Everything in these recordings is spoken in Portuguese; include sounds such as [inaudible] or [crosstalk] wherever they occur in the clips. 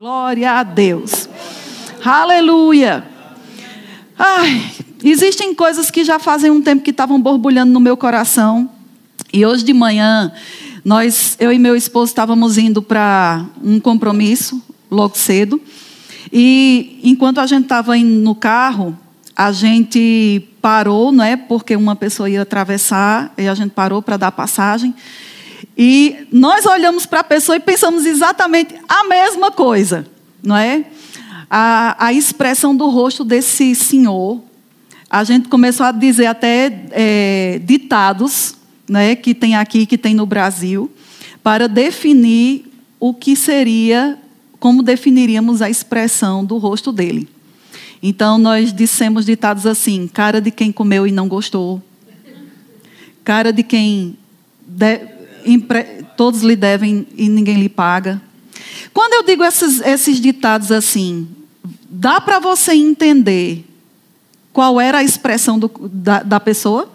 Glória a Deus. Aleluia. Ai, existem coisas que já fazem um tempo que estavam borbulhando no meu coração. E hoje de manhã, nós, eu e meu esposo estávamos indo para um compromisso logo cedo. E enquanto a gente estava indo no carro, a gente parou, não é? Porque uma pessoa ia atravessar e a gente parou para dar passagem. E nós olhamos para a pessoa e pensamos exatamente a mesma coisa, não é? A, a expressão do rosto desse senhor, a gente começou a dizer até é, ditados, né, que tem aqui, que tem no Brasil, para definir o que seria, como definiríamos a expressão do rosto dele. Então nós dissemos ditados assim: cara de quem comeu e não gostou, cara de quem de, todos lhe devem e ninguém lhe paga. Quando eu digo esses, esses ditados assim, dá para você entender qual era a expressão do, da, da pessoa?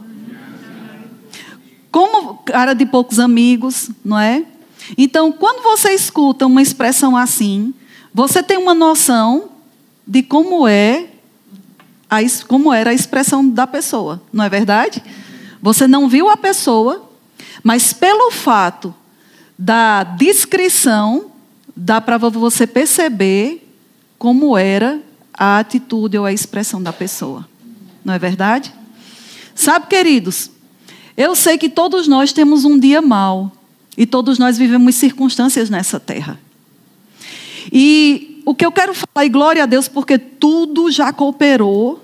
Como cara de poucos amigos, não é? Então, quando você escuta uma expressão assim, você tem uma noção de como é a, como era a expressão da pessoa, não é verdade? Você não viu a pessoa, mas pelo fato da descrição, dá para você perceber como era a atitude ou a expressão da pessoa. Não é verdade? Sabe, queridos, eu sei que todos nós temos um dia mau e todos nós vivemos circunstâncias nessa terra. E o que eu quero falar, e glória a Deus, porque tudo já cooperou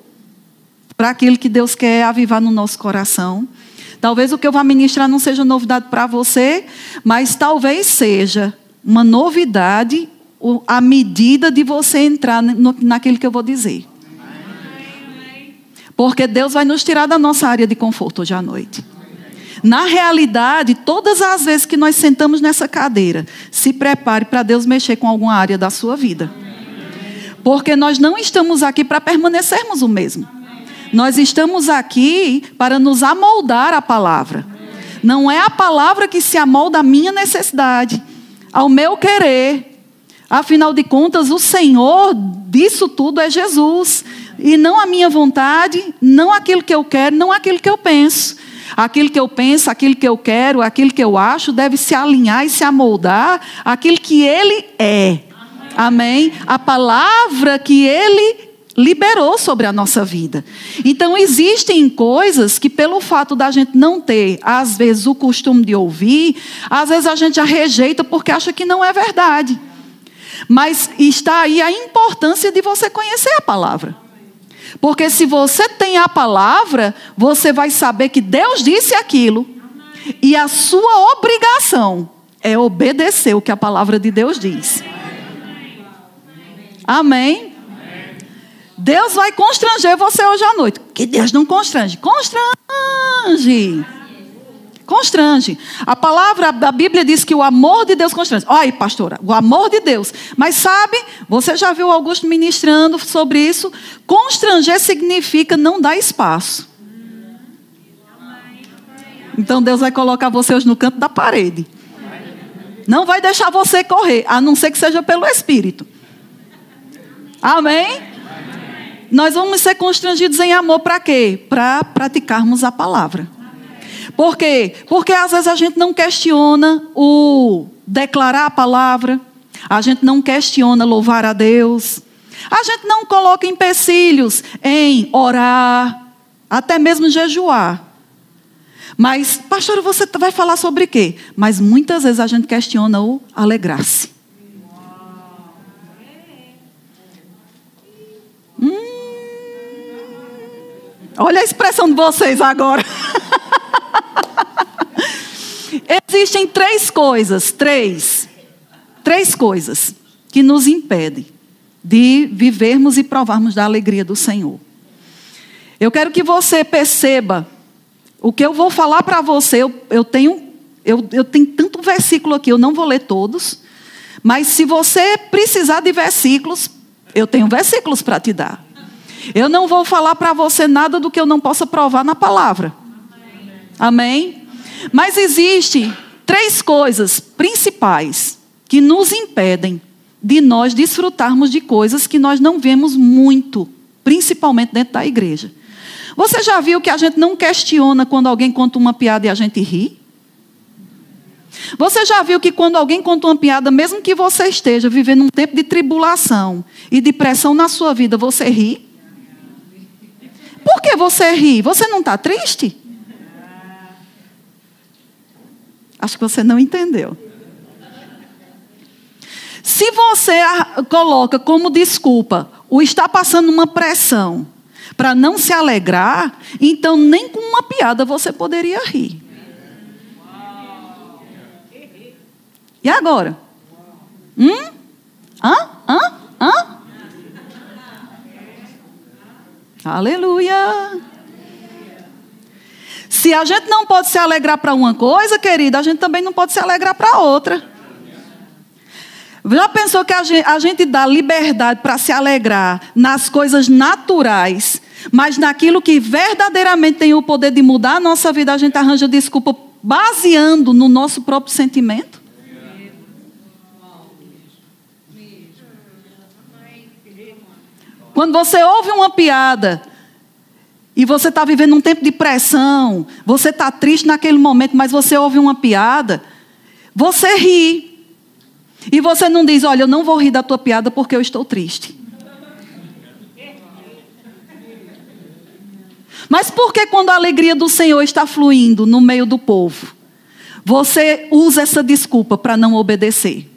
para aquilo que Deus quer avivar no nosso coração. Talvez o que eu vá ministrar não seja novidade para você, mas talvez seja uma novidade à medida de você entrar naquilo que eu vou dizer. Porque Deus vai nos tirar da nossa área de conforto hoje à noite. Na realidade, todas as vezes que nós sentamos nessa cadeira, se prepare para Deus mexer com alguma área da sua vida. Porque nós não estamos aqui para permanecermos o mesmo. Nós estamos aqui para nos amoldar a palavra. Não é a palavra que se amolda à minha necessidade, ao meu querer. Afinal de contas, o Senhor disso tudo é Jesus. E não a minha vontade, não aquilo que eu quero, não aquilo que eu penso. Aquilo que eu penso, aquilo que eu quero, aquilo que eu acho, deve se alinhar e se amoldar àquilo que Ele é. Amém? A palavra que Ele liberou sobre a nossa vida. Então, existem coisas que, pelo fato da gente não ter, às vezes, o costume de ouvir, às vezes a gente já rejeita porque acha que não é verdade. Mas está aí a importância de você conhecer a palavra. Porque se você tem a palavra, você vai saber que Deus disse aquilo. E a sua obrigação é obedecer o que a palavra de Deus diz. Amém? Deus vai constranger você hoje à noite. Que Deus não constrange. Constrange. Constrange. A palavra da Bíblia diz que o amor de Deus constrange. Olha aí, pastora, o amor de Deus. Mas sabe, você já viu Augusto ministrando sobre isso? Constranger significa não dar espaço. Então Deus vai colocar você hoje no canto da parede. Não vai deixar você correr, a não ser que seja pelo Espírito. Amém? Nós vamos ser constrangidos em amor para quê? Para praticarmos a palavra. Por quê? Porque às vezes a gente não questiona o declarar a palavra, a gente não questiona louvar a Deus, a gente não coloca empecilhos em orar, até mesmo jejuar. Mas, pastor, você vai falar sobre quê? Mas muitas vezes a gente questiona o alegrar-se. Olha a expressão de vocês agora. [laughs] Existem três coisas, três, três coisas que nos impedem de vivermos e provarmos da alegria do Senhor. Eu quero que você perceba o que eu vou falar para você. Eu, eu, tenho, eu, eu tenho tanto versículo aqui, eu não vou ler todos, mas se você precisar de versículos, eu tenho versículos para te dar. Eu não vou falar para você nada do que eu não possa provar na palavra. Amém? Mas existe três coisas principais que nos impedem de nós desfrutarmos de coisas que nós não vemos muito, principalmente dentro da igreja. Você já viu que a gente não questiona quando alguém conta uma piada e a gente ri? Você já viu que quando alguém conta uma piada, mesmo que você esteja vivendo um tempo de tribulação e de pressão na sua vida, você ri? Por que você ri? Você não está triste? Acho que você não entendeu. Se você coloca como desculpa o estar passando uma pressão para não se alegrar, então nem com uma piada você poderia rir. E agora? Hum? Hã? Hã? Hã? Aleluia. Se a gente não pode se alegrar para uma coisa, querida, a gente também não pode se alegrar para outra. Já pensou que a gente, a gente dá liberdade para se alegrar nas coisas naturais, mas naquilo que verdadeiramente tem o poder de mudar a nossa vida, a gente arranja desculpa baseando no nosso próprio sentimento? Quando você ouve uma piada e você está vivendo um tempo de pressão, você está triste naquele momento, mas você ouve uma piada, você ri. E você não diz, olha, eu não vou rir da tua piada porque eu estou triste. Mas por que quando a alegria do Senhor está fluindo no meio do povo, você usa essa desculpa para não obedecer?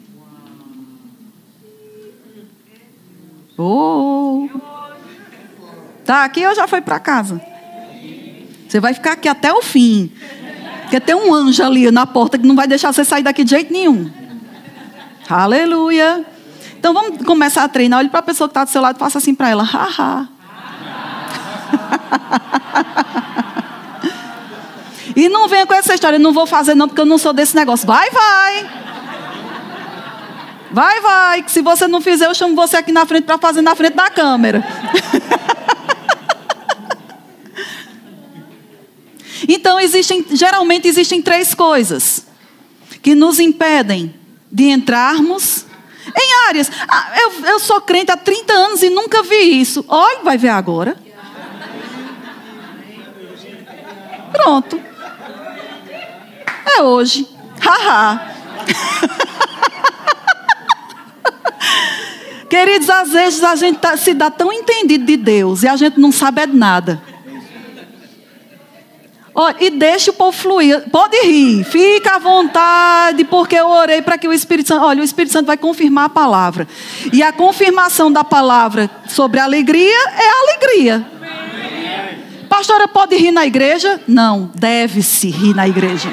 Oh. Tá aqui ou já foi para casa? Você vai ficar aqui até o fim. Porque tem um anjo ali na porta que não vai deixar você sair daqui de jeito nenhum. Aleluia. Então vamos começar a treinar. Olhe para a pessoa que está do seu lado e faça assim para ela. Haha. [laughs] e não venha com essa história, não vou fazer não porque eu não sou desse negócio. Vai, vai. Vai, vai. Que se você não fizer, eu chamo você aqui na frente para fazer na frente da câmera. [laughs] Então, existem, geralmente existem três coisas que nos impedem de entrarmos em áreas. Ah, eu, eu sou crente há 30 anos e nunca vi isso. Olha, vai ver agora. Pronto. É hoje. Haha. [laughs] Queridos, às vezes a gente tá, se dá tão entendido de Deus e a gente não sabe de nada. Olha, e deixa o povo fluir. Pode rir, fica à vontade, porque eu orei para que o Espírito Santo. Olha, o Espírito Santo vai confirmar a palavra. E a confirmação da palavra sobre alegria é alegria. Pastora, pode rir na igreja? Não, deve-se rir na igreja.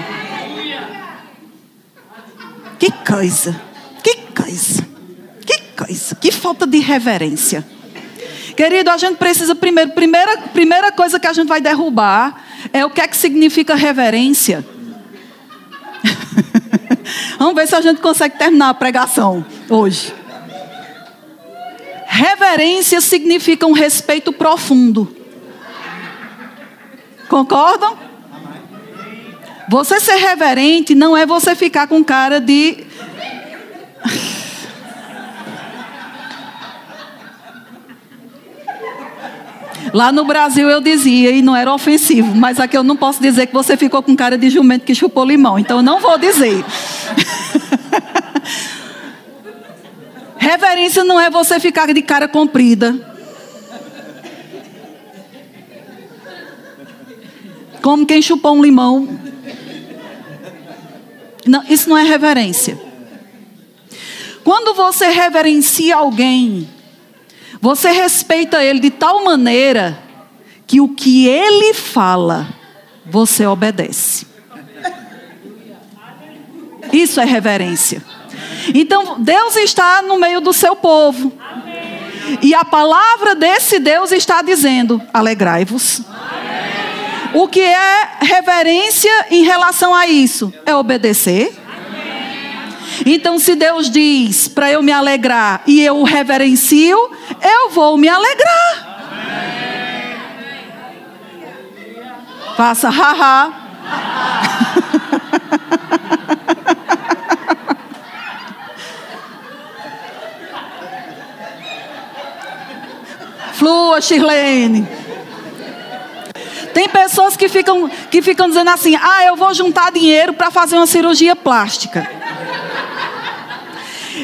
Que coisa, que coisa, coisa, que falta de reverência. Querido, a gente precisa primeiro, primeira, primeira coisa que a gente vai derrubar é o que é que significa reverência. [laughs] Vamos ver se a gente consegue terminar a pregação hoje. Reverência significa um respeito profundo. Concordam? Você ser reverente não é você ficar com cara de Lá no Brasil eu dizia, e não era ofensivo, mas aqui eu não posso dizer que você ficou com cara de jumento que chupou limão, então eu não vou dizer. [laughs] Reverência não é você ficar de cara comprida. Como quem chupou um limão. Não, isso não é reverência. Quando você reverencia alguém, você respeita ele de tal maneira que o que ele fala, você obedece. Isso é reverência. Então, Deus está no meio do seu povo. E a palavra desse Deus está dizendo: alegrai-vos. O que é reverência em relação a isso? É obedecer. Então, se Deus diz para eu me alegrar e eu o reverencio, eu vou me alegrar. Amém. Faça haha. [laughs] Flua, Shirlene. Tem pessoas que ficam, que ficam dizendo assim: ah, eu vou juntar dinheiro para fazer uma cirurgia plástica.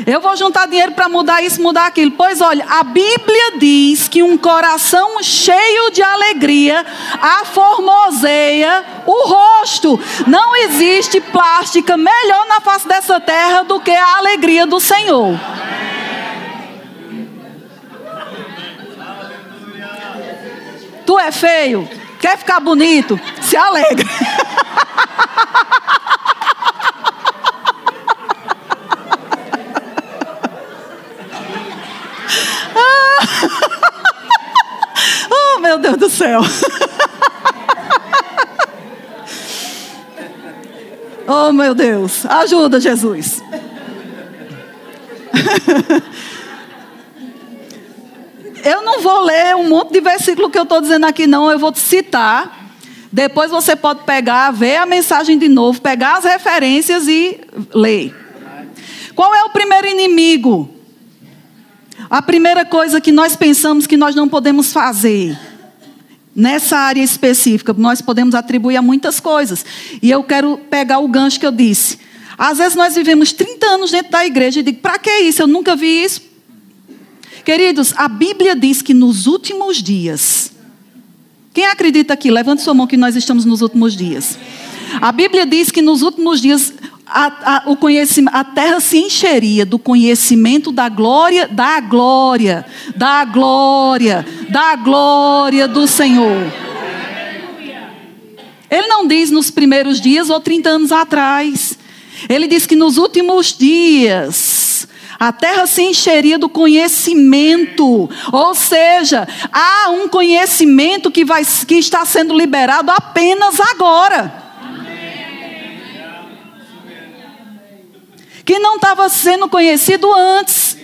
Eu vou juntar dinheiro para mudar isso, mudar aquilo. Pois olha, a Bíblia diz que um coração cheio de alegria aformoseia o rosto. Não existe plástica melhor na face dessa terra do que a alegria do Senhor. Tu é feio? Quer ficar bonito? Se alegra. [laughs] oh, meu Deus do céu. oh, meu Deus. Ajuda, Jesus. eu não vou ler um monte de versículo que eu estou dizendo aqui, não. Eu vou te citar. Depois você pode pegar, ver a mensagem de novo, pegar as referências e ler. Qual é o primeiro inimigo? A primeira coisa que nós pensamos que nós não podemos fazer nessa área específica, nós podemos atribuir a muitas coisas. E eu quero pegar o gancho que eu disse. Às vezes nós vivemos 30 anos dentro da igreja e digo, para que isso? Eu nunca vi isso. Queridos, a Bíblia diz que nos últimos dias. Quem acredita aqui? Levante sua mão que nós estamos nos últimos dias. A Bíblia diz que nos últimos dias a, a, o conhecimento, a terra se encheria do conhecimento da glória, da glória, da glória, da glória do Senhor. Ele não diz nos primeiros dias ou 30 anos atrás. Ele diz que nos últimos dias a terra se encheria do conhecimento, ou seja, há um conhecimento que, vai, que está sendo liberado apenas agora. Que não estava sendo conhecido antes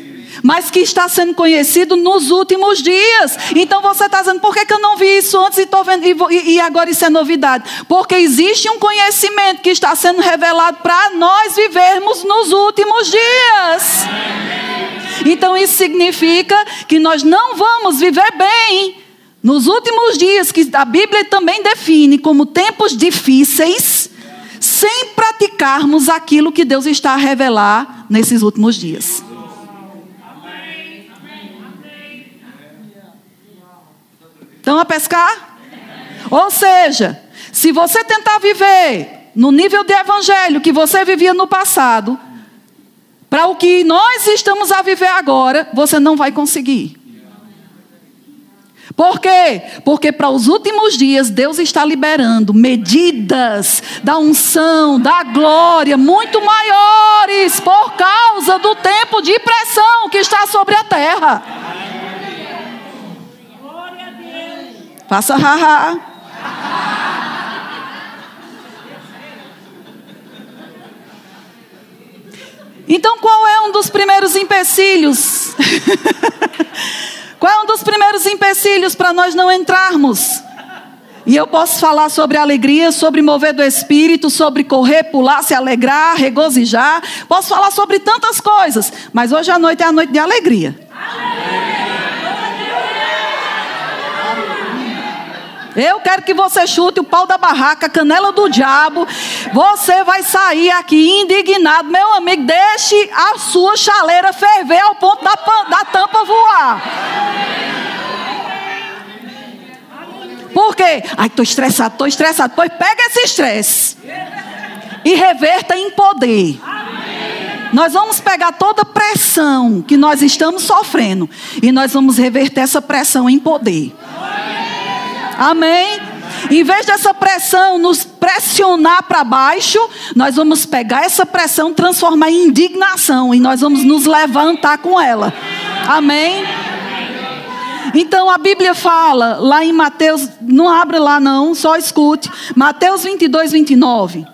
mas que está sendo conhecido nos últimos dias. Então você está dizendo, por que, que eu não vi isso antes e, vendo, e, e agora isso é novidade? Porque existe um conhecimento que está sendo revelado para nós vivermos nos últimos dias. Então isso significa que nós não vamos viver bem nos últimos dias, que a Bíblia também define como tempos difíceis, sem praticarmos aquilo que Deus está a revelar nesses últimos dias. Estão a pescar? Ou seja, se você tentar viver no nível de evangelho que você vivia no passado, para o que nós estamos a viver agora, você não vai conseguir. Por quê? Porque para os últimos dias Deus está liberando medidas da unção, da glória muito maiores por causa do tempo de pressão que está sobre a terra. Faça haha. Então, qual é um dos primeiros empecilhos? [laughs] qual é um dos primeiros empecilhos para nós não entrarmos? E eu posso falar sobre alegria, sobre mover do espírito, sobre correr, pular, se alegrar, regozijar. Posso falar sobre tantas coisas, mas hoje à noite é a noite de alegria. Eu quero que você chute o pau da barraca, canela do diabo. Você vai sair aqui indignado. Meu amigo, deixe a sua chaleira ferver ao ponto da, da tampa voar. Por quê? Ai, estou estressado, estou estressado. Pois pega esse estresse e reverta em poder. Nós vamos pegar toda a pressão que nós estamos sofrendo e nós vamos reverter essa pressão em poder. Amém? Em vez dessa pressão nos pressionar para baixo, nós vamos pegar essa pressão, transformar em indignação e nós vamos nos levantar com ela. Amém? Então a Bíblia fala lá em Mateus, não abre lá não, só escute. Mateus 22, 29.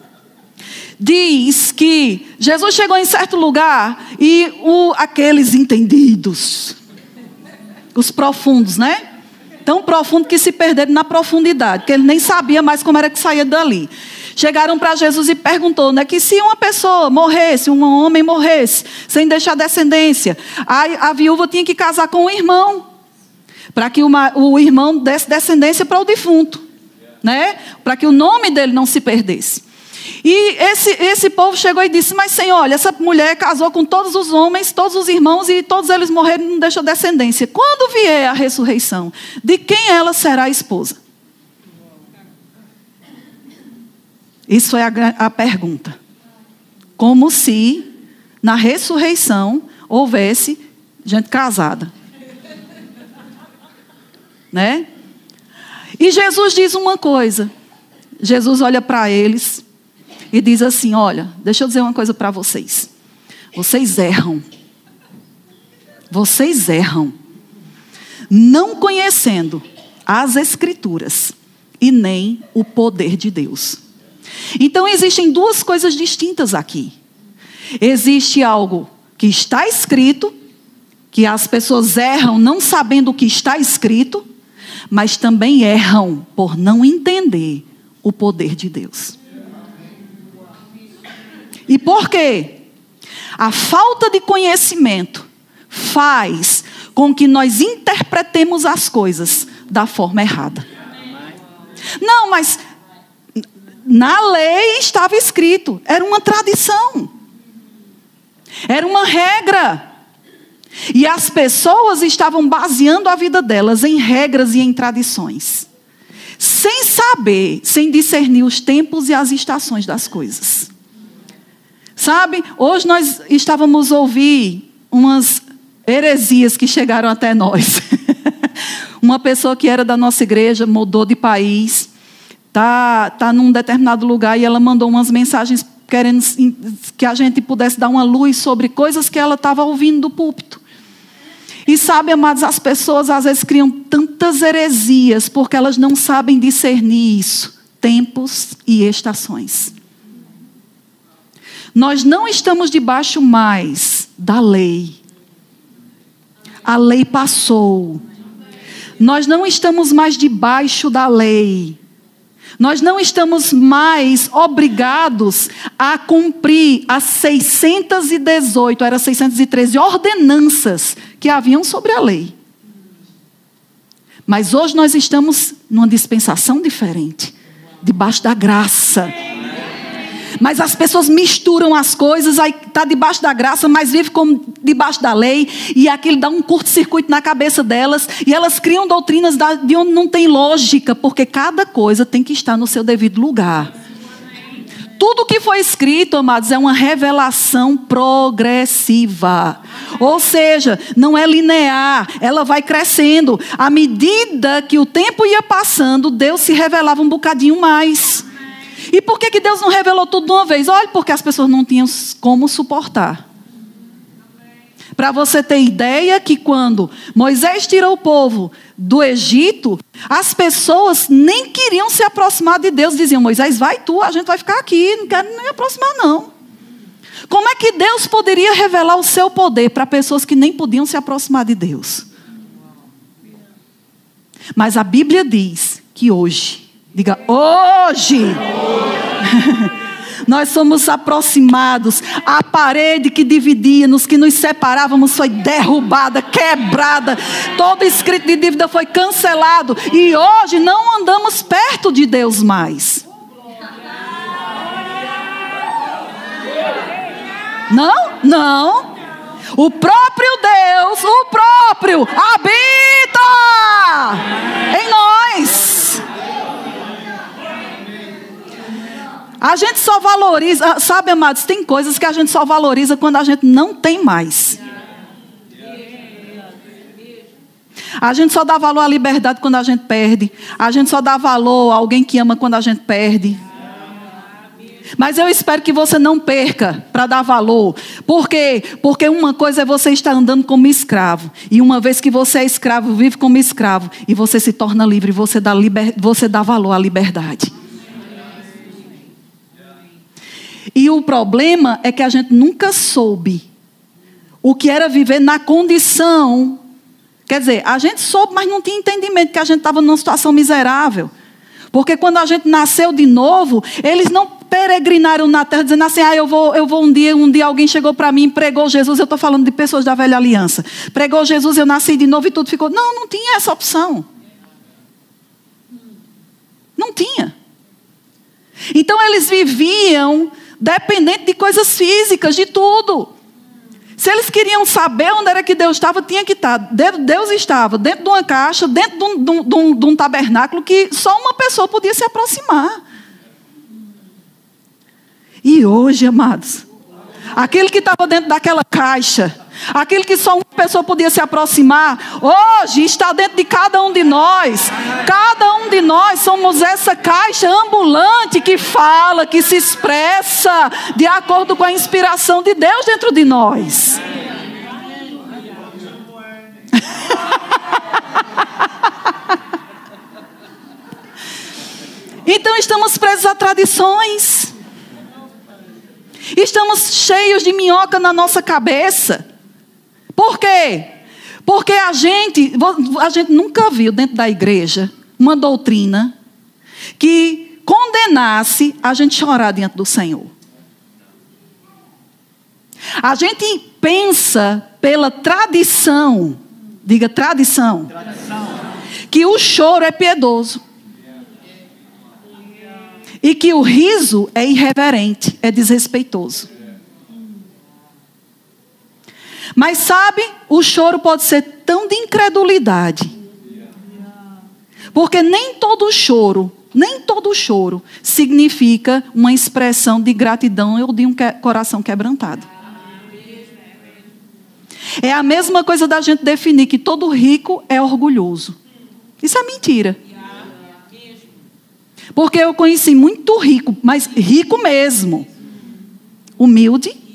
Diz que Jesus chegou em certo lugar e o, aqueles entendidos, os profundos, né? Tão profundo que se perderam na profundidade, que ele nem sabia mais como era que saía dali. Chegaram para Jesus e perguntou, né, que se uma pessoa morresse, um homem morresse, sem deixar descendência, a, a viúva tinha que casar com o irmão. para que o, o irmão desse descendência para o defunto, né? Para que o nome dele não se perdesse. E esse, esse povo chegou e disse: Mas, Senhor, olha, essa mulher casou com todos os homens, todos os irmãos, e todos eles morreram e não deixou descendência. Quando vier a ressurreição, de quem ela será esposa? Isso é a, a pergunta. Como se na ressurreição houvesse gente casada. Né? E Jesus diz uma coisa. Jesus olha para eles e diz assim: Olha, deixa eu dizer uma coisa para vocês. Vocês erram. Vocês erram. Não conhecendo as Escrituras e nem o poder de Deus. Então existem duas coisas distintas aqui. Existe algo que está escrito, que as pessoas erram não sabendo o que está escrito, mas também erram por não entender o poder de Deus. E por quê? A falta de conhecimento faz com que nós interpretemos as coisas da forma errada. Não, mas na lei estava escrito, era uma tradição, era uma regra. E as pessoas estavam baseando a vida delas em regras e em tradições, sem saber, sem discernir os tempos e as estações das coisas. Sabe, hoje nós estávamos ouvir umas heresias que chegaram até nós. [laughs] Uma pessoa que era da nossa igreja mudou de país, está tá num determinado lugar e ela mandou umas mensagens querendo que a gente pudesse dar uma luz sobre coisas que ela estava ouvindo do púlpito. E sabe, amados, as pessoas às vezes criam tantas heresias porque elas não sabem discernir isso, tempos e estações. Nós não estamos debaixo mais da lei. A lei passou. Nós não estamos mais debaixo da lei. Nós não estamos mais obrigados a cumprir as 618, era 613 ordenanças que haviam sobre a lei. Mas hoje nós estamos numa dispensação diferente, debaixo da graça. Mas as pessoas misturam as coisas, aí está debaixo da graça, mas vive como debaixo da lei, e aquilo dá um curto-circuito na cabeça delas, e elas criam doutrinas de onde não tem lógica, porque cada coisa tem que estar no seu devido lugar. Tudo que foi escrito, amados, é uma revelação progressiva. Ou seja, não é linear, ela vai crescendo. À medida que o tempo ia passando, Deus se revelava um bocadinho mais. E por que, que Deus não revelou tudo de uma vez? Olha, porque as pessoas não tinham como suportar. Para você ter ideia que quando Moisés tirou o povo do Egito, as pessoas nem queriam se aproximar de Deus. Diziam, Moisés, vai tu, a gente vai ficar aqui, não quero nem aproximar não. Como é que Deus poderia revelar o seu poder para pessoas que nem podiam se aproximar de Deus? Mas a Bíblia diz que hoje Diga hoje. [laughs] Nós somos aproximados. A parede que dividia-nos, que nos separávamos, foi derrubada, quebrada. Todo escrito de dívida foi cancelado. E hoje não andamos perto de Deus mais. Não? Não. O próprio Deus, o próprio, habita em nós. A gente só valoriza, sabe, amados, tem coisas que a gente só valoriza quando a gente não tem mais. A gente só dá valor à liberdade quando a gente perde. A gente só dá valor a alguém que ama quando a gente perde. Mas eu espero que você não perca para dar valor. Por quê? Porque uma coisa é você estar andando como escravo. E uma vez que você é escravo, vive como escravo. E você se torna livre, você dá, liber... você dá valor à liberdade. E o problema é que a gente nunca soube o que era viver na condição. Quer dizer, a gente soube, mas não tinha entendimento que a gente estava numa situação miserável. Porque quando a gente nasceu de novo, eles não peregrinaram na terra dizendo assim: "Ah, eu vou, eu vou um dia, um dia alguém chegou para mim, pregou Jesus". Eu estou falando de pessoas da velha aliança. Pregou Jesus, eu nasci de novo e tudo ficou. Não, não tinha essa opção. Não tinha. Então eles viviam dependente de coisas físicas, de tudo. Se eles queriam saber onde era que Deus estava, tinha que estar. Deus estava dentro de uma caixa, dentro de um, de um, de um tabernáculo que só uma pessoa podia se aproximar. E hoje, amados, aquele que estava dentro daquela caixa, aquele que só uma pessoa podia se aproximar, hoje está dentro de cada um de nós. Cada um de nós somos essa caixa ambulante que fala, que se expressa de acordo com a inspiração de Deus dentro de nós. [laughs] então estamos presos a tradições. Estamos cheios de minhoca na nossa cabeça. Por quê? Porque a gente, a gente nunca viu dentro da igreja uma doutrina que condenasse a gente chorar diante do Senhor. A gente pensa pela tradição, diga tradição, tradição. que o choro é piedoso. E que o riso é irreverente, é desrespeitoso. Mas sabe, o choro pode ser tão de incredulidade. Porque nem todo choro, nem todo choro significa uma expressão de gratidão ou de um coração quebrantado. É a mesma coisa da gente definir que todo rico é orgulhoso. Isso é mentira. Porque eu conheci muito rico, mas rico mesmo. Humilde.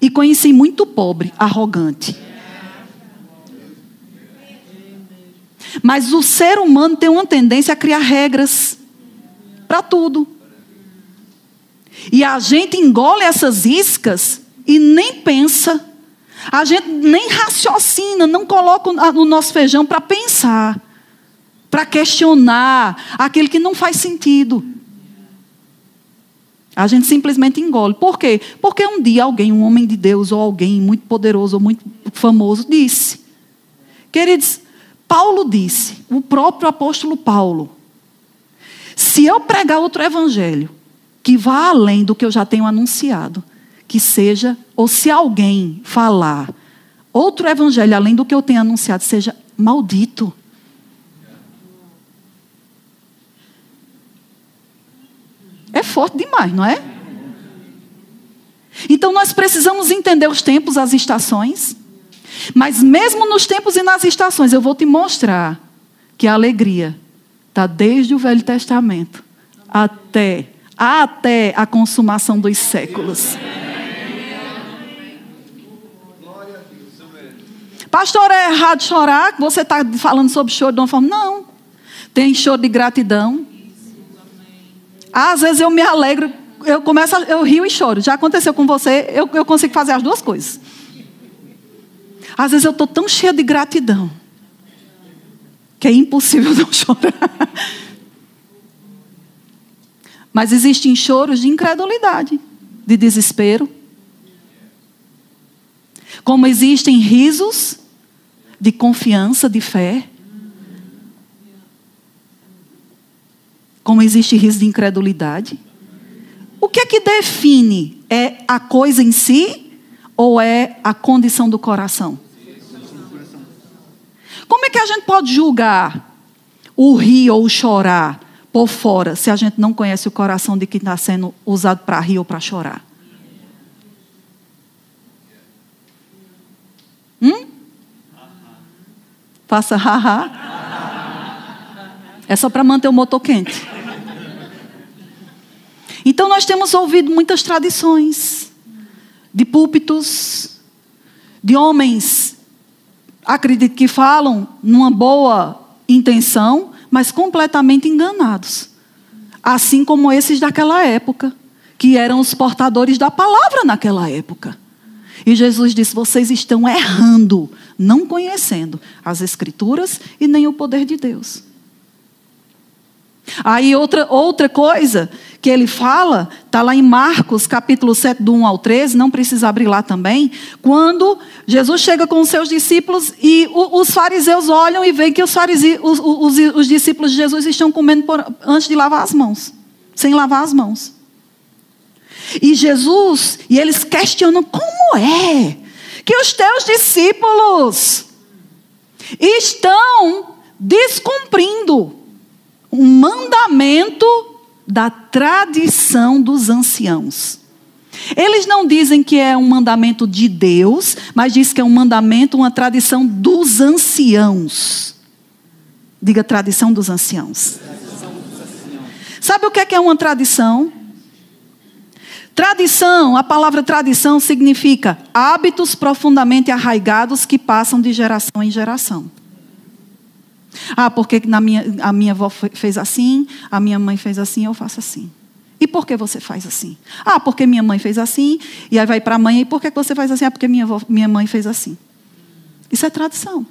E conheci muito pobre, arrogante. Mas o ser humano tem uma tendência a criar regras para tudo. E a gente engole essas iscas e nem pensa. A gente nem raciocina, não coloca o nosso feijão para pensar para questionar aquilo que não faz sentido. A gente simplesmente engole. Por quê? Porque um dia alguém, um homem de Deus, ou alguém muito poderoso, ou muito famoso, disse. Queridos, Paulo disse, o próprio apóstolo Paulo, se eu pregar outro evangelho, que vá além do que eu já tenho anunciado, que seja, ou se alguém falar outro evangelho além do que eu tenho anunciado, seja maldito. É forte demais, não é? Então nós precisamos entender os tempos, as estações. Mas mesmo nos tempos e nas estações, eu vou te mostrar que a alegria está desde o Velho Testamento até até a consumação dos séculos. Pastor, é errado chorar? Você está falando sobre choro de uma forma? Não. Tem choro de gratidão, às vezes eu me alegro, eu começo, a, eu rio e choro. Já aconteceu com você, eu, eu consigo fazer as duas coisas. Às vezes eu estou tão cheia de gratidão que é impossível [laughs] não chorar. Mas existem choros de incredulidade, de desespero. Como existem risos de confiança, de fé. Como existe risco de incredulidade? O que é que define? É a coisa em si ou é a condição do coração? Como é que a gente pode julgar o rir ou o chorar por fora se a gente não conhece o coração de quem está sendo usado para rir ou para chorar? Hum? Faça haha. É só para manter o motor quente. Então nós temos ouvido muitas tradições de púlpitos, de homens, acredito que falam numa boa intenção, mas completamente enganados. Assim como esses daquela época, que eram os portadores da palavra naquela época. E Jesus disse: vocês estão errando, não conhecendo as Escrituras e nem o poder de Deus. Aí outra, outra coisa que ele fala, está lá em Marcos, capítulo 7, do 1 ao 13, não precisa abrir lá também, quando Jesus chega com os seus discípulos e os fariseus olham e veem que os, farise, os, os, os, discípulos de Jesus estão comendo por, antes de lavar as mãos, sem lavar as mãos. E Jesus, e eles questionam como é que os teus discípulos estão descumprindo um mandamento da tradição dos anciãos. Eles não dizem que é um mandamento de Deus, mas diz que é um mandamento, uma tradição dos anciãos. Diga tradição dos anciãos. Sabe o que é, é uma tradição? Tradição, a palavra tradição significa hábitos profundamente arraigados que passam de geração em geração. Ah, porque na minha, a minha avó fez assim, a minha mãe fez assim, eu faço assim. E por que você faz assim? Ah, porque minha mãe fez assim, e aí vai para a mãe, e por que você faz assim? Ah, porque minha, avó, minha mãe fez assim. Isso é tradição.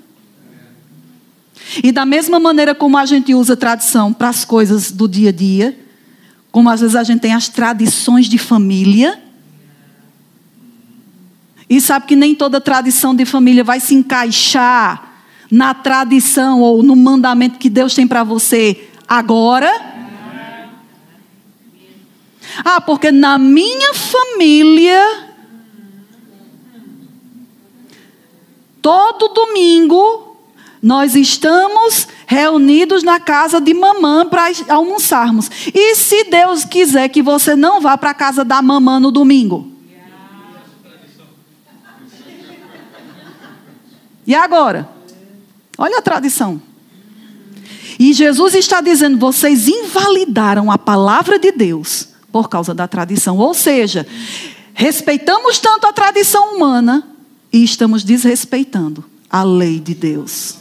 E da mesma maneira como a gente usa tradição para as coisas do dia a dia, como às vezes a gente tem as tradições de família, e sabe que nem toda tradição de família vai se encaixar na tradição ou no mandamento que Deus tem para você agora. Ah, porque na minha família, todo domingo, nós estamos reunidos na casa de mamã para almoçarmos. E se Deus quiser que você não vá para a casa da mamã no domingo? E agora? Olha a tradição. E Jesus está dizendo: vocês invalidaram a palavra de Deus por causa da tradição. Ou seja, respeitamos tanto a tradição humana e estamos desrespeitando a lei de Deus.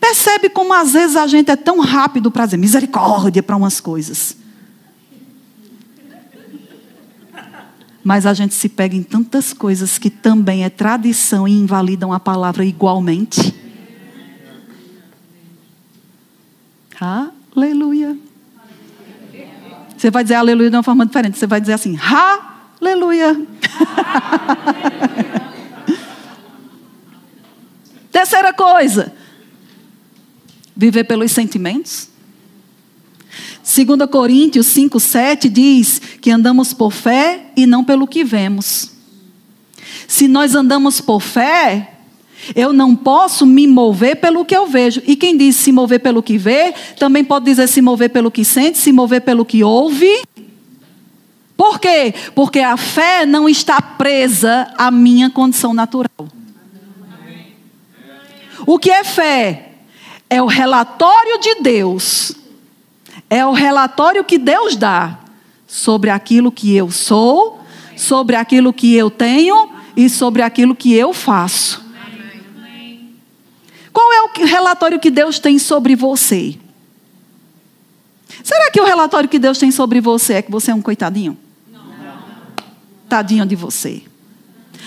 Percebe como às vezes a gente é tão rápido para dizer misericórdia para umas coisas. Mas a gente se pega em tantas coisas que também é tradição e invalidam a palavra igualmente. Aleluia. Você vai dizer aleluia de uma forma diferente. Você vai dizer assim, aleluia. [laughs] Terceira coisa, viver pelos sentimentos. 2 Coríntios 5, 7 diz que andamos por fé e não pelo que vemos. Se nós andamos por fé, eu não posso me mover pelo que eu vejo. E quem diz se mover pelo que vê, também pode dizer se mover pelo que sente, se mover pelo que ouve. Por quê? Porque a fé não está presa à minha condição natural. O que é fé? É o relatório de Deus é o relatório que Deus dá sobre aquilo que eu sou, sobre aquilo que eu tenho e sobre aquilo que eu faço. Qual é o relatório que Deus tem sobre você? Será que o relatório que Deus tem sobre você é que você é um coitadinho? Não. Tadinho de você.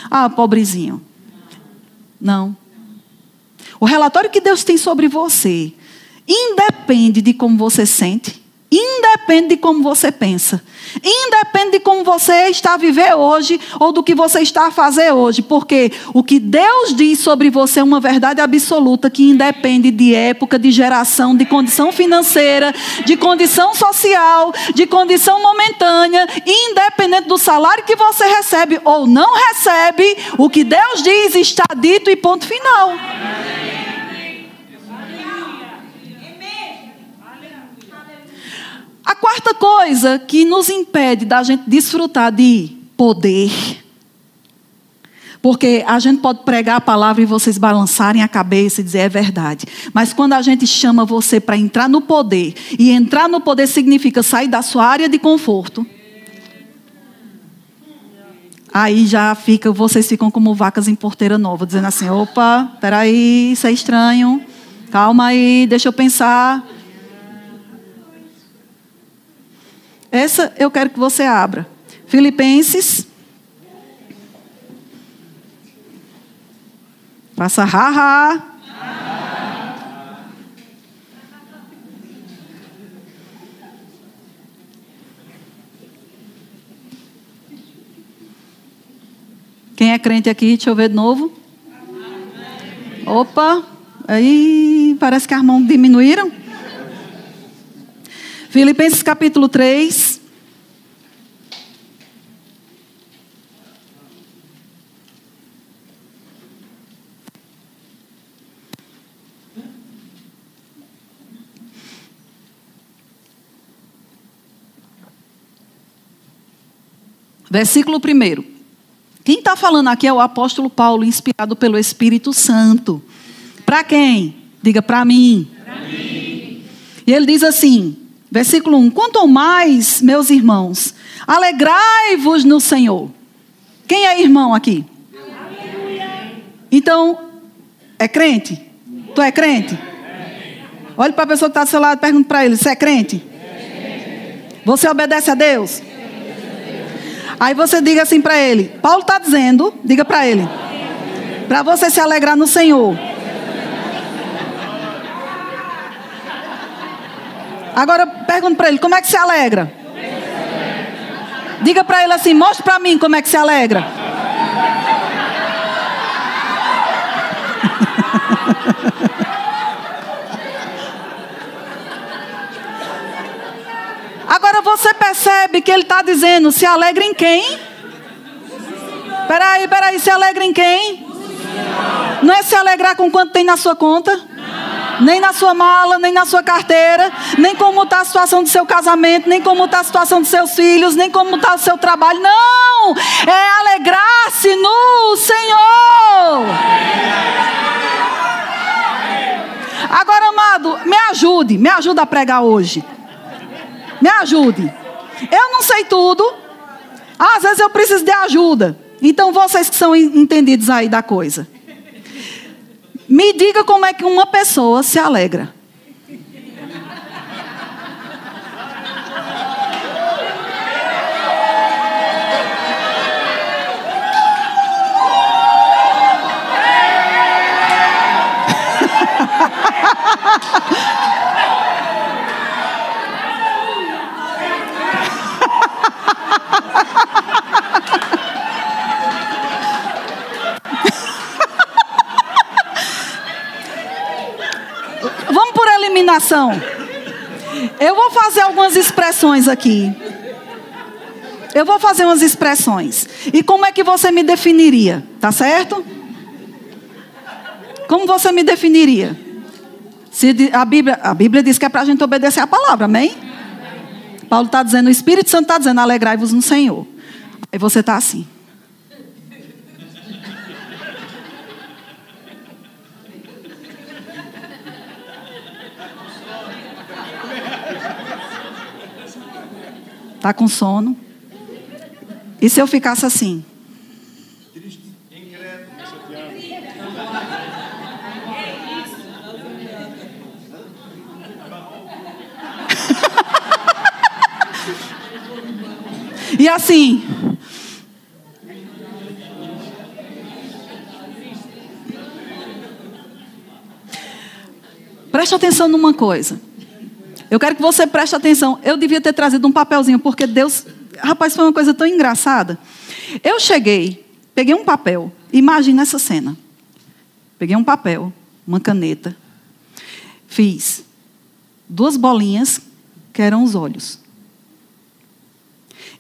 Ah, pobrezinho. Não. O relatório que Deus tem sobre você Independe de como você sente, independe de como você pensa, independe de como você está a viver hoje ou do que você está a fazer hoje, porque o que Deus diz sobre você é uma verdade absoluta que independe de época, de geração, de condição financeira, de condição social, de condição momentânea, independente do salário que você recebe ou não recebe, o que Deus diz está dito e ponto final. A quarta coisa que nos impede da gente desfrutar de poder, porque a gente pode pregar a palavra e vocês balançarem a cabeça e dizer é verdade. Mas quando a gente chama você para entrar no poder, e entrar no poder significa sair da sua área de conforto, aí já fica, vocês ficam como vacas em porteira nova, dizendo assim: opa, peraí, isso é estranho, calma aí, deixa eu pensar. Essa eu quero que você abra. Filipenses. Passa haha. Quem é crente aqui, deixa eu ver de novo. Opa, aí parece que as mãos diminuíram. Filipenses capítulo 3. Versículo 1. Quem está falando aqui é o apóstolo Paulo, inspirado pelo Espírito Santo. Para quem? Diga para mim. mim. E ele diz assim, versículo 1: Quanto mais, meus irmãos, alegrai-vos no Senhor. Quem é irmão aqui? Então, é crente? Tu é crente? Olhe para a pessoa que está do seu lado e pergunte para ele: Você é crente? Você obedece a Deus? Aí você diga assim para ele: Paulo está dizendo, diga para ele, para você se alegrar no Senhor. Agora pergunto para ele: como é que se alegra? Diga para ele assim: mostre para mim como é que se alegra. Agora você percebe que ele está dizendo: se alegra em quem? Peraí, peraí, se alegra em quem? Não é se alegrar com quanto tem na sua conta? Nem na sua mala, nem na sua carteira, nem como está a situação do seu casamento, nem como está a situação dos seus filhos, nem como está o seu trabalho. Não! É alegrar-se no Senhor. Agora, amado, me ajude, me ajude a pregar hoje. Me ajude. Eu não sei tudo. Às vezes eu preciso de ajuda. Então vocês que são entendidos aí da coisa. Me diga como é que uma pessoa se alegra. Eu vou fazer algumas expressões aqui. Eu vou fazer umas expressões. E como é que você me definiria? Tá certo? Como você me definiria? Se a, Bíblia, a Bíblia diz que é para a gente obedecer a palavra, amém? Paulo está dizendo, o Espírito Santo está dizendo, alegrai-vos no Senhor. Aí você está assim. Está com sono? E se eu ficasse assim? [laughs] e assim. Preste atenção numa coisa. Eu quero que você preste atenção. Eu devia ter trazido um papelzinho, porque Deus. Rapaz, foi uma coisa tão engraçada. Eu cheguei, peguei um papel. Imagina essa cena. Peguei um papel, uma caneta. Fiz duas bolinhas, que eram os olhos.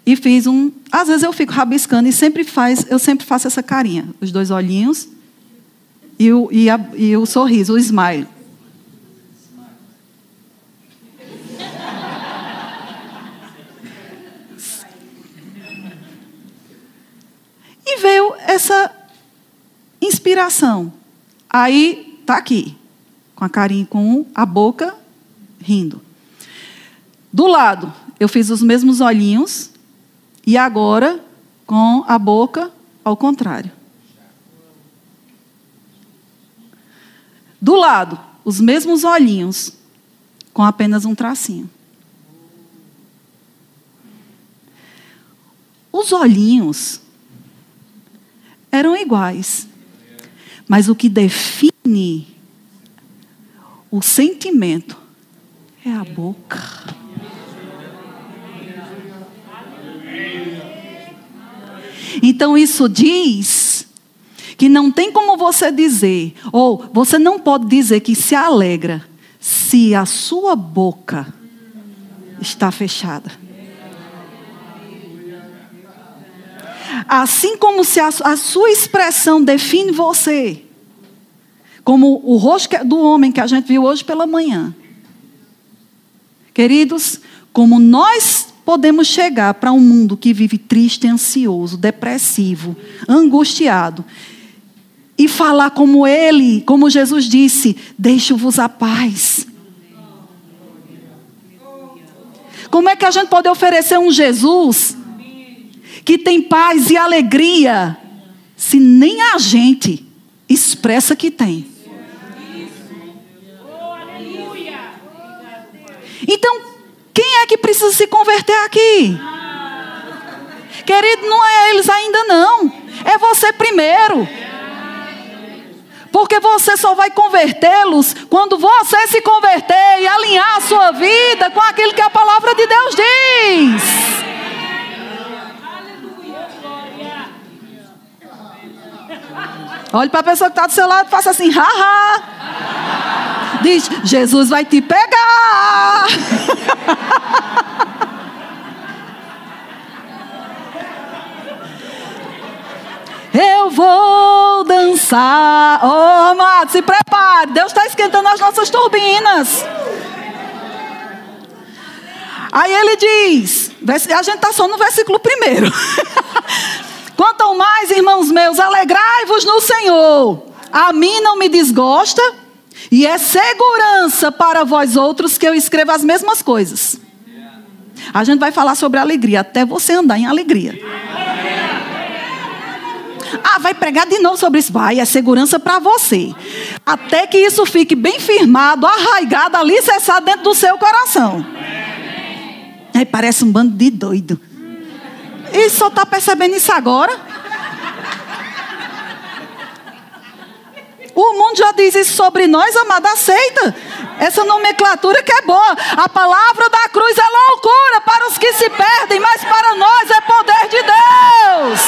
E fiz um. Às vezes eu fico rabiscando e sempre faz, eu sempre faço essa carinha. Os dois olhinhos e o, e, a, e o sorriso, o smile. Veio essa inspiração. Aí tá aqui, com a carinha, com a boca rindo. Do lado, eu fiz os mesmos olhinhos e agora com a boca ao contrário. Do lado, os mesmos olhinhos com apenas um tracinho. Os olhinhos eram iguais. Mas o que define o sentimento é a boca. Então isso diz que não tem como você dizer, ou você não pode dizer que se alegra se a sua boca está fechada. Assim como se a, a sua expressão define você, como o rosto do homem que a gente viu hoje pela manhã. Queridos, como nós podemos chegar para um mundo que vive triste, ansioso, depressivo, angustiado, e falar como ele, como Jesus disse: Deixo-vos a paz. Como é que a gente pode oferecer um Jesus que tem paz e alegria se nem a gente expressa que tem? Então, quem é que precisa se converter aqui? Querido, não é eles ainda não. É você primeiro. Porque você só vai convertê-los quando você se converter e alinhar a sua vida com aquilo que a palavra de Deus diz. Olhe para a pessoa que está do seu lado e faça assim, haha. Diz, Jesus vai te pegar. Eu vou dançar. Oh, amado, se prepare. Deus está esquentando as nossas turbinas. Aí ele diz, a gente está só no versículo primeiro. [laughs] Quanto mais, irmãos meus, alegrai-vos no Senhor. A mim não me desgosta, e é segurança para vós outros que eu escrevo as mesmas coisas. A gente vai falar sobre alegria, até você andar em alegria. Ah, vai pregar de novo sobre isso. Vai, é segurança para você. Até que isso fique bem firmado, arraigado, alicerçado dentro do seu coração. Aí parece um bando de doido. E só está percebendo isso agora? O mundo já diz isso sobre nós, amada, aceita. Essa nomenclatura que é boa. A palavra da cruz é loucura para os que se perdem, mas para nós é poder de Deus.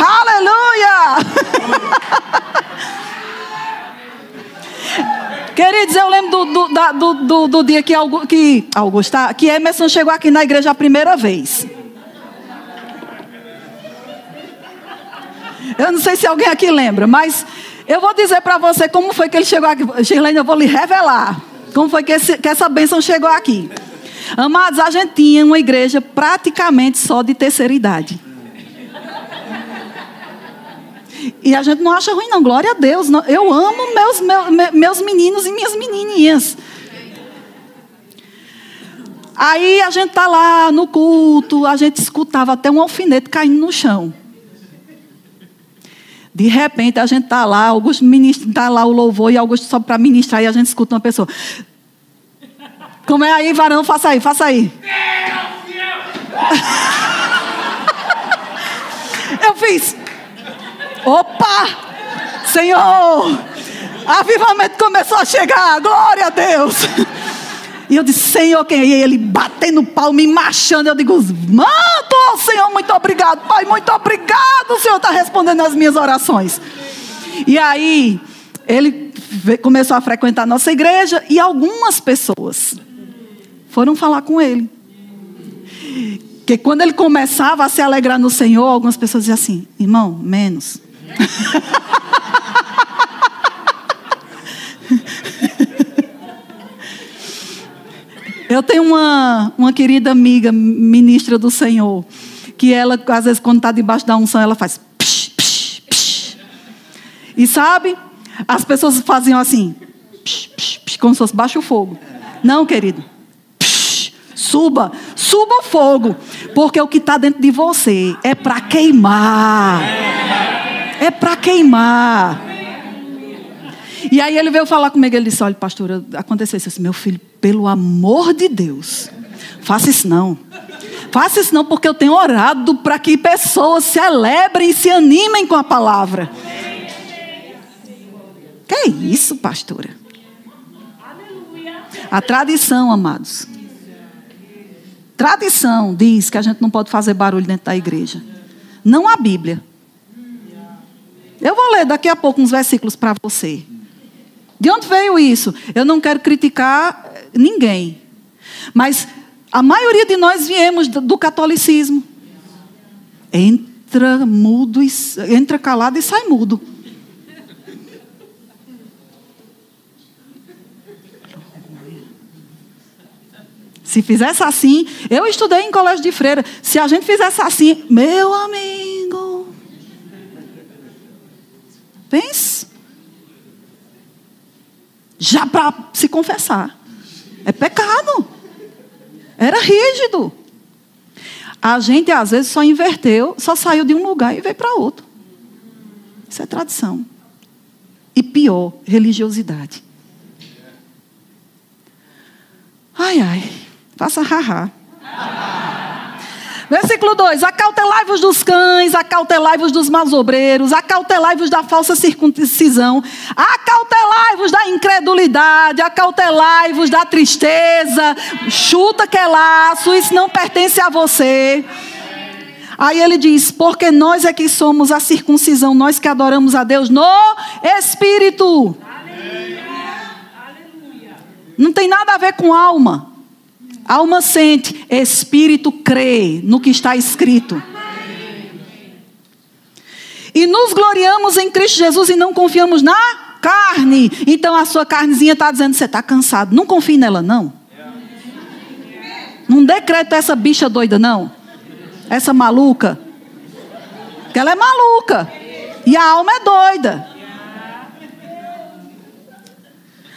Aleluia! [laughs] Queridos, eu lembro do, do, do, do, do dia que, que, Augusta, que Emerson chegou aqui na igreja a primeira vez. Eu não sei se alguém aqui lembra, mas eu vou dizer para você como foi que ele chegou aqui. Shirlene, eu vou lhe revelar como foi que, esse, que essa bênção chegou aqui. Amados, a gente tinha uma igreja praticamente só de terceira idade. E a gente não acha ruim, não. Glória a Deus. Eu amo meus, meus, meus meninos e minhas menininhas. Aí a gente tá lá no culto, a gente escutava até um alfinete caindo no chão. De repente a gente está lá, Augusto ministra, está lá o louvor e Augusto sobe para ministrar e a gente escuta uma pessoa. Como é aí, varão? Faça aí, faça aí. Eu fiz. Opa! Senhor! Avivamento começou a chegar, glória a Deus! E eu disse, Senhor, quem é? E ele batendo pau, me machando. Eu digo, manto, Senhor, muito obrigado. Pai, muito obrigado. O Senhor está respondendo as minhas orações. E aí, ele começou a frequentar a nossa igreja e algumas pessoas foram falar com ele. Que quando ele começava a se alegrar no Senhor, algumas pessoas diziam assim: irmão, menos. Eu tenho uma, uma querida amiga, ministra do Senhor, que ela, às vezes, quando está debaixo da unção, ela faz. Psh, psh, psh. E sabe, as pessoas faziam assim, psh, psh, psh, como se fosse baixo o fogo. Não, querido. Psh, suba, suba o fogo, porque o que está dentro de você é para queimar. É para queimar. E aí ele veio falar comigo, ele disse, olha, pastora, aconteceu isso. Meu filho, pelo amor de Deus, faça isso não. Faça isso não, porque eu tenho orado para que pessoas celebrem e se animem com a palavra. Que é isso, pastora? A tradição, amados. Tradição diz que a gente não pode fazer barulho dentro da igreja. Não a Bíblia. Eu vou ler daqui a pouco uns versículos para você. De onde veio isso? Eu não quero criticar ninguém. Mas a maioria de nós viemos do catolicismo. Entra mudo, e, entra calado e sai mudo. Se fizesse assim, eu estudei em colégio de freira. Se a gente fizesse assim, meu amigo. Pense. Já para se confessar. É pecado. Era rígido. A gente, às vezes, só inverteu, só saiu de um lugar e veio para outro. Isso é tradição. E pior, religiosidade. Ai, ai. Faça haha. Versículo 2: Acautelai-vos dos cães, acautelai-vos dos maus obreiros, acautelai-vos da falsa circuncisão, acautelai-vos da incredulidade, acautelai-vos da tristeza. Chuta que é laço, isso não pertence a você. Aí ele diz: Porque nós é que somos a circuncisão, nós que adoramos a Deus no Espírito. Não tem nada a ver com alma. Alma sente, espírito crê no que está escrito. E nos gloriamos em Cristo Jesus e não confiamos na carne. Então a sua carnezinha está dizendo: você está cansado. Não confie nela, não. Não decreta essa bicha doida, não. Essa maluca. Que ela é maluca. E a alma é doida.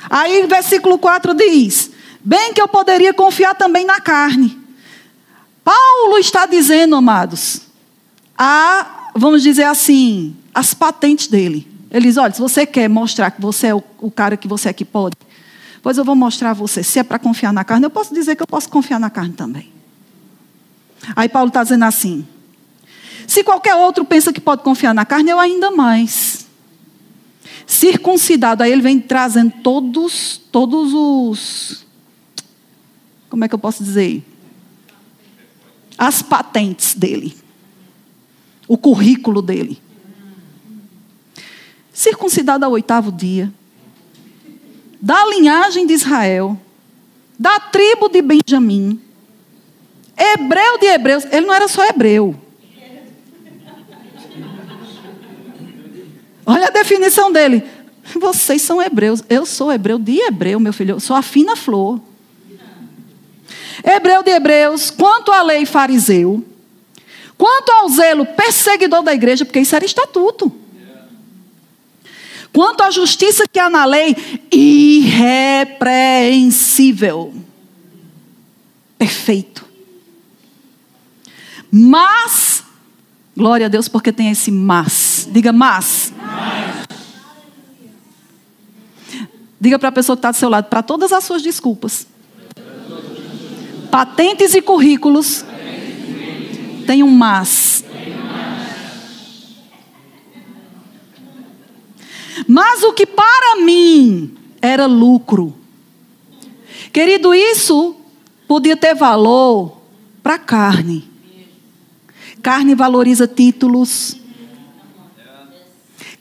Aí, versículo 4 diz: Bem que eu poderia confiar também na carne. Paulo está dizendo, amados, a, vamos dizer assim, as patentes dele. Ele diz: olha, se você quer mostrar que você é o, o cara que você é que pode, pois eu vou mostrar a você. Se é para confiar na carne, eu posso dizer que eu posso confiar na carne também. Aí Paulo está dizendo assim: se qualquer outro pensa que pode confiar na carne, eu ainda mais. Circuncidado, aí ele vem trazendo todos, todos os como é que eu posso dizer? As patentes dele. O currículo dele. Circuncidado ao oitavo dia. Da linhagem de Israel. Da tribo de Benjamim. Hebreu de hebreus. Ele não era só hebreu. Olha a definição dele. Vocês são hebreus. Eu sou hebreu de hebreu, meu filho. Eu sou a fina flor. Hebreu de Hebreus, quanto à lei fariseu, quanto ao zelo perseguidor da igreja, porque isso era estatuto. Quanto à justiça que há na lei, irrepreensível. Perfeito. Mas, glória a Deus porque tem esse mas. Diga mas. mas. Diga para a pessoa que está do seu lado, para todas as suas desculpas patentes e currículos, tem um mas. Mas o que para mim era lucro. Querido, isso podia ter valor para a carne. Carne valoriza títulos.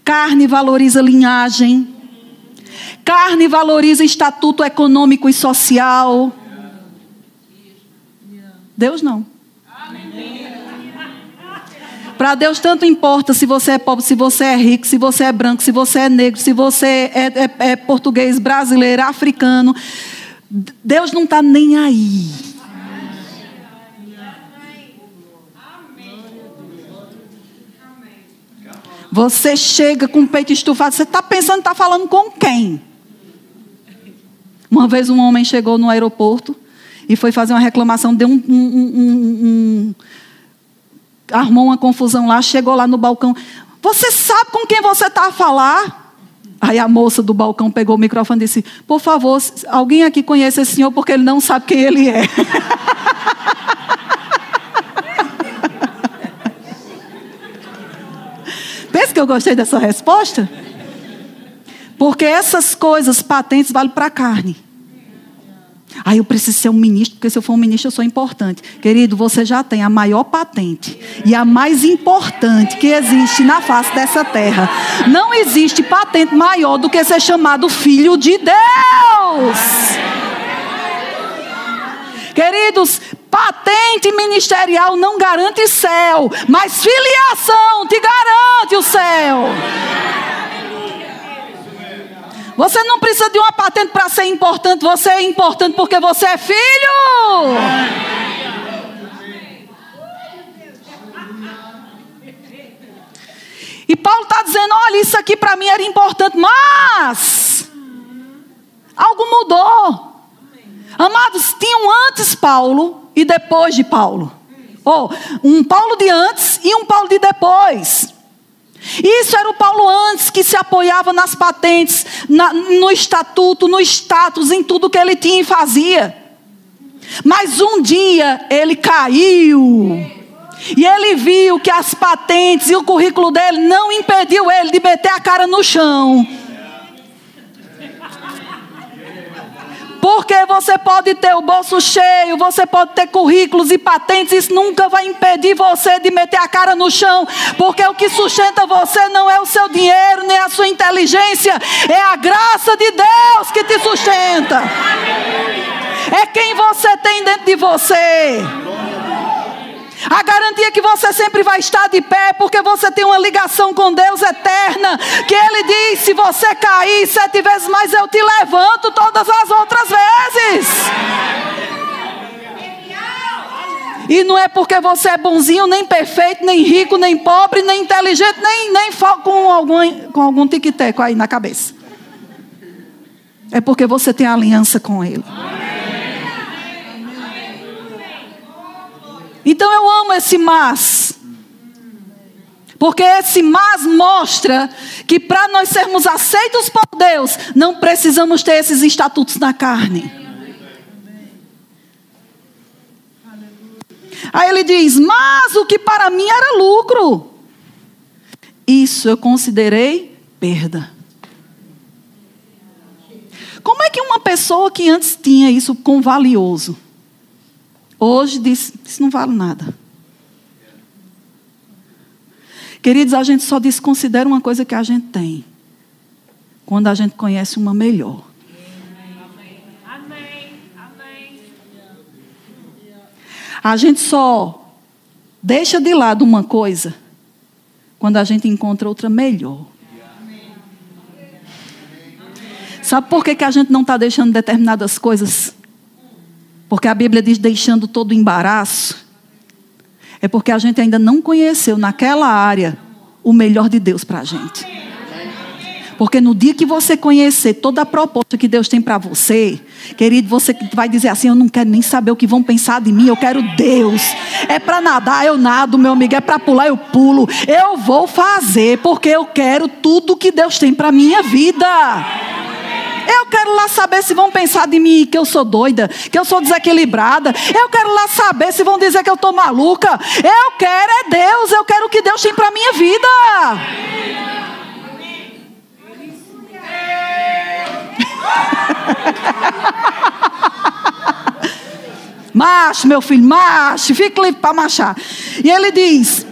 Carne valoriza linhagem. Carne valoriza estatuto econômico e social. Deus não. Para Deus tanto importa se você é pobre, se você é rico, se você é branco, se você é negro, se você é, é, é português, brasileiro, africano. Deus não está nem aí. Você chega com o peito estufado, você está pensando está falando com quem? Uma vez um homem chegou no aeroporto e foi fazer uma reclamação, deu um, um, um, armou uma confusão lá, chegou lá no balcão. Você sabe com quem você está a falar? Aí a moça do balcão pegou o microfone e disse: Por favor, alguém aqui conhece esse senhor porque ele não sabe quem ele é. [laughs] Pensa que eu gostei dessa resposta? Porque essas coisas patentes valem para a carne. Ah, eu preciso ser um ministro, porque se eu for um ministro eu sou importante. Querido, você já tem a maior patente e a mais importante que existe na face dessa terra. Não existe patente maior do que ser chamado filho de Deus. Queridos, patente ministerial não garante céu, mas filiação te garante o céu. Você não precisa de uma patente para ser importante, você é importante porque você é filho. E Paulo está dizendo: olha, isso aqui para mim era importante, mas algo mudou. Amados, tinham antes Paulo e depois de Paulo. Ou oh, um Paulo de antes e um Paulo de depois. Isso era o Paulo antes que se apoiava nas patentes, na, no estatuto, no status, em tudo que ele tinha e fazia. Mas um dia ele caiu. E ele viu que as patentes e o currículo dele não impediu ele de meter a cara no chão Porque você pode ter o bolso cheio, você pode ter currículos e patentes, isso nunca vai impedir você de meter a cara no chão, porque o que sustenta você não é o seu dinheiro, nem a sua inteligência, é a graça de Deus que te sustenta. É quem você tem dentro de você. A garantia que você sempre vai estar de pé, porque você tem uma ligação com Deus eterna. Que Ele diz: se você cair sete vezes mais, eu te levanto todas as outras vezes. E não é porque você é bonzinho, nem perfeito, nem rico, nem pobre, nem inteligente, nem, nem com algum, com algum tic-teco aí na cabeça. É porque você tem aliança com Ele. Então eu amo esse mas. Porque esse mas mostra que para nós sermos aceitos por Deus, não precisamos ter esses estatutos na carne. Aí ele diz: Mas o que para mim era lucro, isso eu considerei perda. Como é que uma pessoa que antes tinha isso com valioso, Hoje diz, isso não vale nada. Queridos, a gente só desconsidera uma coisa que a gente tem. Quando a gente conhece uma melhor. A gente só deixa de lado uma coisa quando a gente encontra outra melhor. Sabe por que, que a gente não está deixando determinadas coisas porque a Bíblia diz deixando todo o embaraço. É porque a gente ainda não conheceu naquela área o melhor de Deus para a gente. Porque no dia que você conhecer toda a proposta que Deus tem para você, querido, você vai dizer assim: Eu não quero nem saber o que vão pensar de mim, eu quero Deus. É para nadar, eu nado, meu amigo, é para pular, eu pulo. Eu vou fazer, porque eu quero tudo que Deus tem para minha vida. Eu quero lá saber se vão pensar de mim que eu sou doida, que eu sou desequilibrada. Eu quero lá saber se vão dizer que eu estou maluca. Eu quero é Deus, eu quero o que Deus tem para minha vida. [laughs] macho, meu filho, macho, fique livre para machar. E ele diz: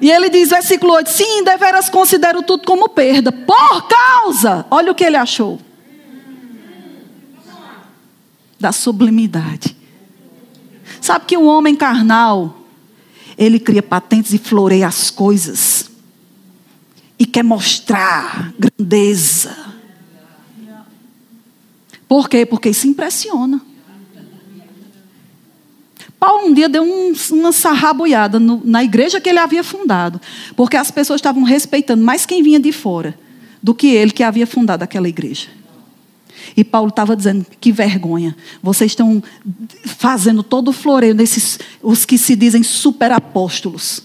e ele diz, versículo 8: Sim, deveras considero tudo como perda, por causa, olha o que ele achou, da sublimidade. Sabe que o homem carnal, ele cria patentes e floreia as coisas, e quer mostrar grandeza. Por quê? Porque isso impressiona. Paulo um dia deu um, uma sarraboiada no, na igreja que ele havia fundado, porque as pessoas estavam respeitando mais quem vinha de fora do que ele que havia fundado aquela igreja. E Paulo estava dizendo: que vergonha, vocês estão fazendo todo o floreio nesses, os que se dizem superapóstolos.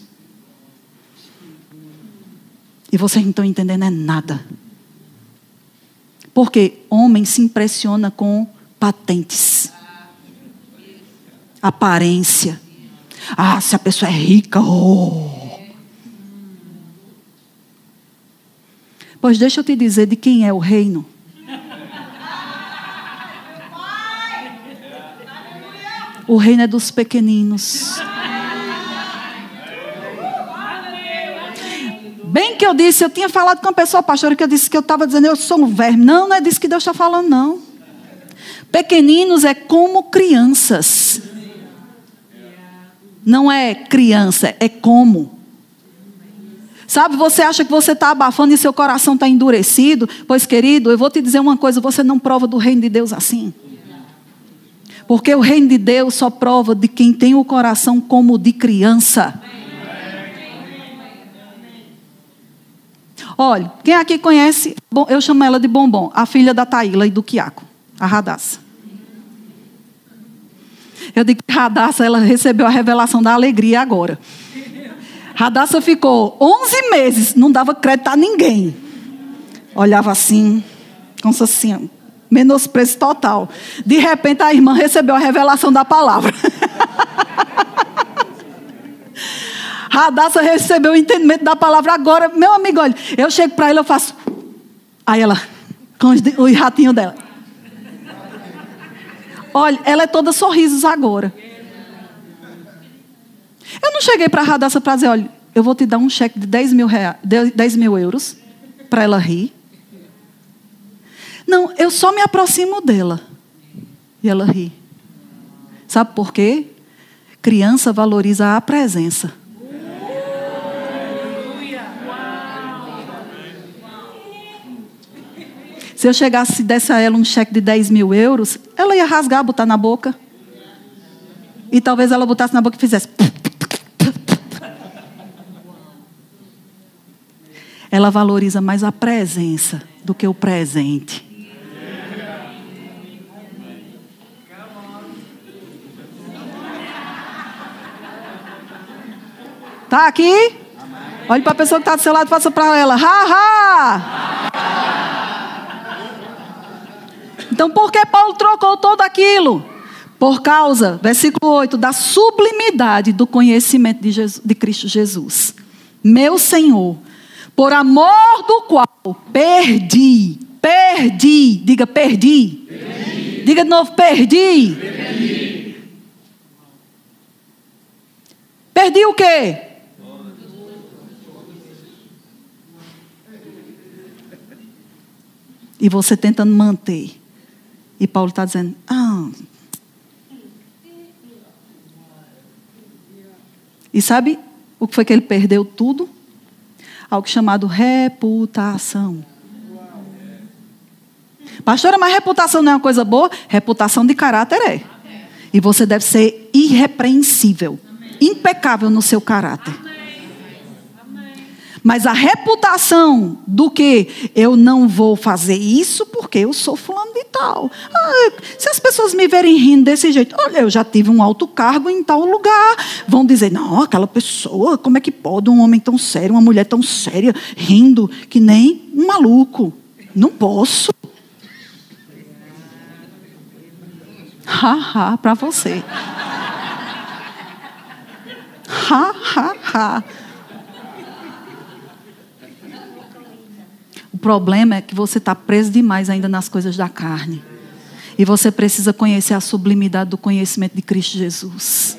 E vocês não estão entendendo é nada. Porque homem se impressiona com patentes aparência. Ah, se a pessoa é rica, oh. Pois deixa eu te dizer de quem é o reino. O reino é dos pequeninos. Bem que eu disse, eu tinha falado com uma pessoa, pastora, que eu disse que eu estava dizendo, eu sou um verme. Não, não é disso que Deus está falando, não. Pequeninos é como crianças. Não é criança, é como. Sabe, você acha que você está abafando e seu coração está endurecido? Pois, querido, eu vou te dizer uma coisa: você não prova do reino de Deus assim. Porque o reino de Deus só prova de quem tem o coração como de criança. Olha, quem aqui conhece, eu chamo ela de Bombom, a filha da Taíla e do Quiaco, a Radassa. Eu digo que Radassa, ela recebeu a revelação da alegria agora. Radassa ficou 11 meses, não dava crédito a ninguém. Olhava assim, como se assim, menosprezo total. De repente a irmã recebeu a revelação da palavra. [laughs] Radassa recebeu o entendimento da palavra agora. Meu amigo, olha, eu chego para ela, eu faço. Aí ela, com o ratinho dela. Olha, ela é toda sorrisos agora. Eu não cheguei para a Radassa para dizer, olha, eu vou te dar um cheque de 10 mil, rea... 10 mil euros para ela rir. Não, eu só me aproximo dela. E ela ri. Sabe por quê? Criança valoriza a presença. Se eu chegasse e desse a ela um cheque de 10 mil euros, ela ia rasgar, botar na boca. E talvez ela botasse na boca e fizesse. Ela valoriza mais a presença do que o presente. Tá aqui? Olhe para a pessoa que está do seu lado e faça para ela. Ha, ha! Então, por que Paulo trocou tudo aquilo? Por causa, versículo 8, da sublimidade do conhecimento de, Jesus, de Cristo Jesus. Meu Senhor, por amor do qual perdi, perdi, diga perdi. perdi. Diga de novo, perdi. Perdi, perdi o quê? E você tentando manter. E Paulo está dizendo: ah. E sabe o que foi que ele perdeu tudo? Algo chamado reputação. Pastora, mas reputação não é uma coisa boa? Reputação de caráter é. E você deve ser irrepreensível, impecável no seu caráter. Mas a reputação do que eu não vou fazer isso porque eu sou fulano de tal. Ah, se as pessoas me verem rindo desse jeito, olha, eu já tive um alto cargo em tal lugar. Vão dizer, não, aquela pessoa, como é que pode um homem tão sério, uma mulher tão séria, rindo que nem um maluco? Não posso. Ha, ha, para você. Ha, ha, ha. Problema é que você está preso demais ainda nas coisas da carne. E você precisa conhecer a sublimidade do conhecimento de Cristo Jesus.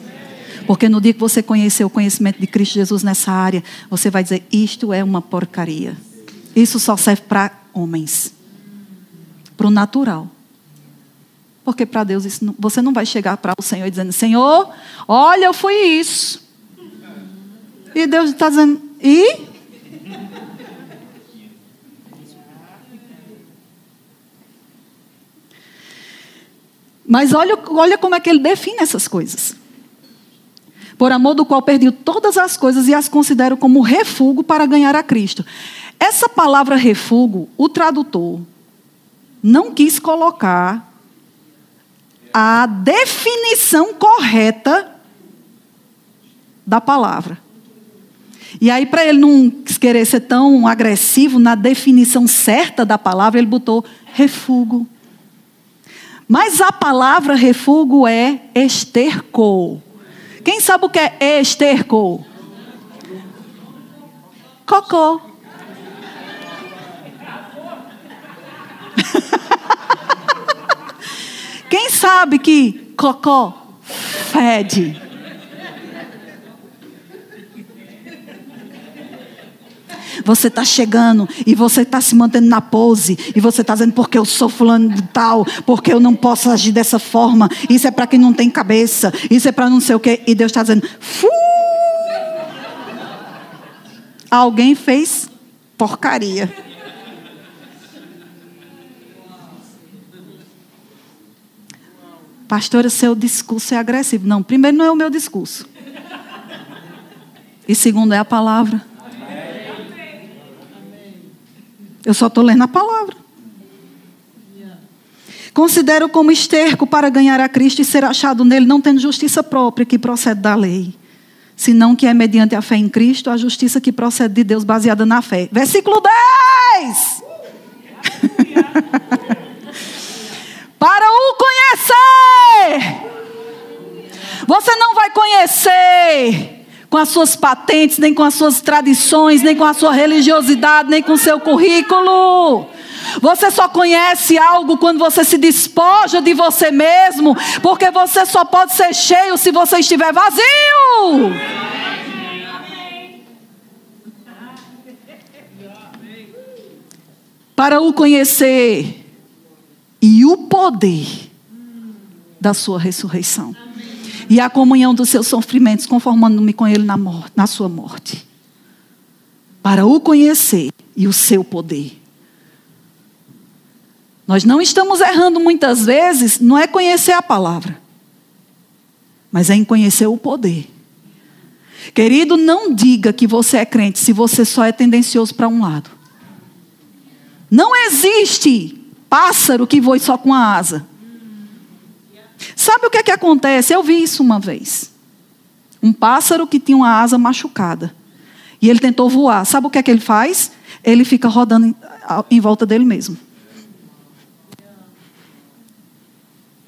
Porque no dia que você conhecer o conhecimento de Cristo Jesus nessa área, você vai dizer: isto é uma porcaria. Isso só serve para homens, para o natural. Porque para Deus não, você não vai chegar para o Senhor dizendo: Senhor, olha, eu fui isso. E Deus está dizendo: e? Mas olha, olha como é que ele define essas coisas. Por amor do qual perdi todas as coisas e as considero como refúgio para ganhar a Cristo. Essa palavra refúgio, o tradutor não quis colocar a definição correta da palavra. E aí, para ele não querer ser tão agressivo na definição certa da palavra, ele botou refúgio. Mas a palavra refúgio é esterco. Quem sabe o que é esterco? Cocô. [laughs] Quem sabe que cocô fede. Você está chegando e você está se mantendo na pose. E você está dizendo, porque eu sou fulano de tal, porque eu não posso agir dessa forma. Isso é para quem não tem cabeça. Isso é para não sei o quê. E Deus está dizendo! Alguém fez porcaria. Pastora, seu discurso é agressivo. Não, primeiro não é o meu discurso. E segundo é a palavra. Eu só estou lendo a palavra. Considero como esterco para ganhar a Cristo e ser achado nele, não tendo justiça própria que procede da lei, senão que é mediante a fé em Cristo, a justiça que procede de Deus baseada na fé. Versículo 10. [laughs] para o conhecer. Você não vai conhecer com as suas patentes, nem com as suas tradições, nem com a sua religiosidade, nem com o seu currículo. Você só conhece algo quando você se despoja de você mesmo, porque você só pode ser cheio se você estiver vazio. Para o conhecer e o poder da sua ressurreição e a comunhão dos seus sofrimentos, conformando-me com Ele na, morte, na sua morte. Para o conhecer e o seu poder. Nós não estamos errando muitas vezes, não é conhecer a palavra, mas é em conhecer o poder. Querido, não diga que você é crente se você só é tendencioso para um lado. Não existe pássaro que voe só com a asa. Sabe o que é que acontece? Eu vi isso uma vez. Um pássaro que tinha uma asa machucada. E ele tentou voar. Sabe o que é que ele faz? Ele fica rodando em, volta dele mesmo.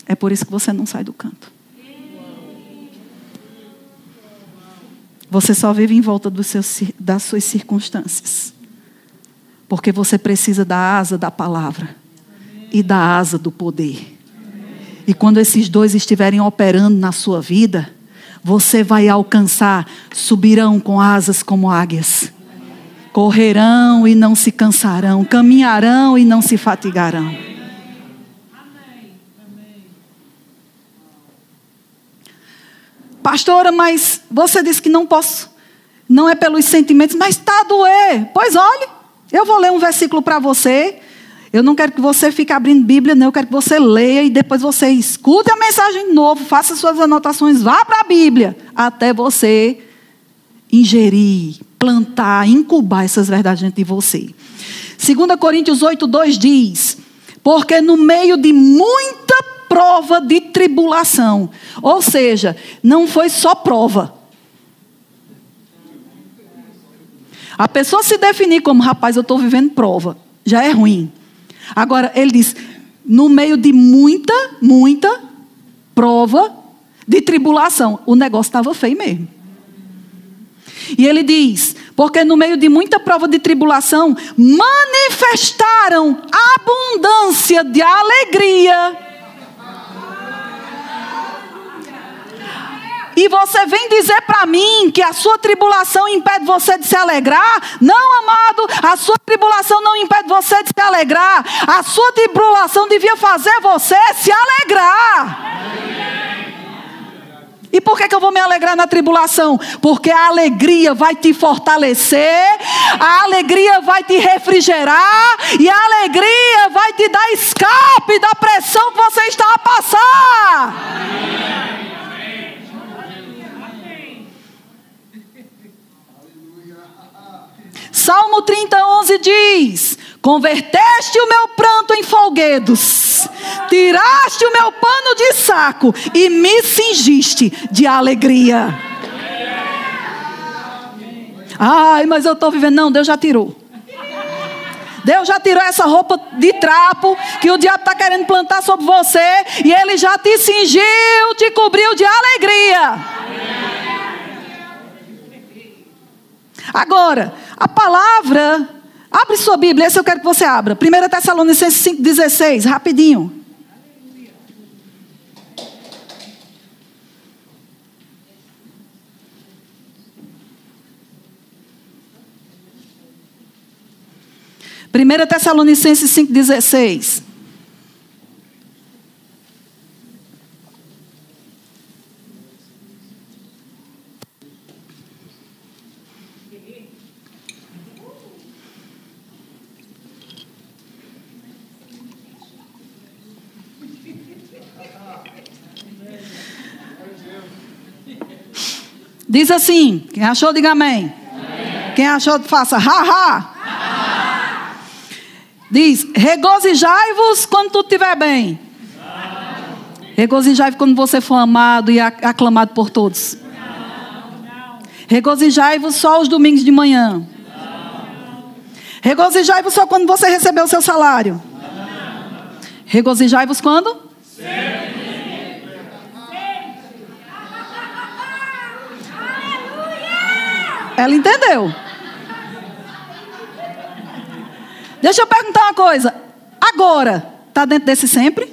É por isso que você não sai do canto. Você só vive em volta seus, das suas circunstâncias. Porque você precisa da asa da palavra e da asa do poder. E quando esses dois estiverem operando na sua vida, você vai alcançar, subirão com asas como águias, correrão e não se cansarão, caminharão e não se fatigarão. Pastora, mas você disse que não posso, não é pelos sentimentos, mas está a doer. Pois olhe, eu vou ler um versículo para você eu não quero que você fique abrindo Bíblia, não. Eu quero que você leia e depois você escute a mensagem de novo, faça suas anotações, vá para a Bíblia, até você ingerir, plantar, incubar essas verdades dentro de você. 2 Coríntios 8, 2 diz: Porque no meio de muita prova de tribulação, ou seja, não foi só prova. A pessoa se definir como, rapaz, eu estou vivendo prova, já é ruim. Agora, ele diz: no meio de muita, muita prova de tribulação, o negócio estava feio mesmo. E ele diz: porque no meio de muita prova de tribulação, manifestaram abundância de alegria E você vem dizer para mim que a sua tribulação impede você de se alegrar? Não, amado, a sua tribulação não impede você de se alegrar. A sua tribulação devia fazer você se alegrar. E por que, que eu vou me alegrar na tribulação? Porque a alegria vai te fortalecer, a alegria vai te refrigerar, e a alegria vai te dar escape da pressão que você está a passar. Salmo 30, 11 diz: Converteste o meu pranto em folguedos, tiraste o meu pano de saco e me cingiste de alegria. Ai, mas eu estou vivendo. Não, Deus já tirou. Deus já tirou essa roupa de trapo que o diabo está querendo plantar sobre você e ele já te cingiu, te cobriu de alegria. Agora, a palavra. Abre sua Bíblia, esse eu quero que você abra. 1 Tessalonicenses 5,16, rapidinho. Primeira Tessalonicenses 5,16. Diz assim: quem achou, diga amém. amém. Quem achou, faça ha, ha. Diz: regozijai-vos quando tudo estiver bem. Regozijai-vos quando você for amado e aclamado por todos. Regozijai-vos só os domingos de manhã. Regozijai-vos só quando você recebeu o seu salário. Regozijai-vos quando? Sempre. Ela entendeu. Deixa eu perguntar uma coisa. Agora, está dentro desse sempre?